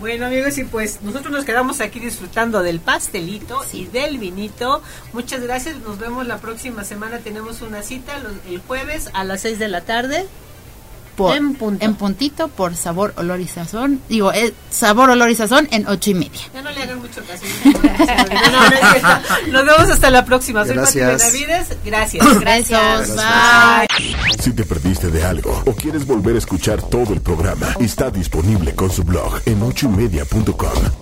Bueno amigos y pues nosotros nos quedamos aquí disfrutando del pastelito y del vinito. Muchas gracias, nos vemos la próxima semana. Tenemos una cita los- el jueves a las 6 de la tarde. Por, En punto. puntito por sabor, olor y sazón. Digo, eh, sabor, olor y sazón en ocho y media. Ya no le hagan mucho caso. No, no, no es cierto. Nos vemos hasta la próxima. Soy Pati Gracias. Benavides. Gracias. Gracias. Gracias. Bye. Si te perdiste de algo o quieres volver a escuchar todo el programa, está disponible con su blog en ochoymedia.com.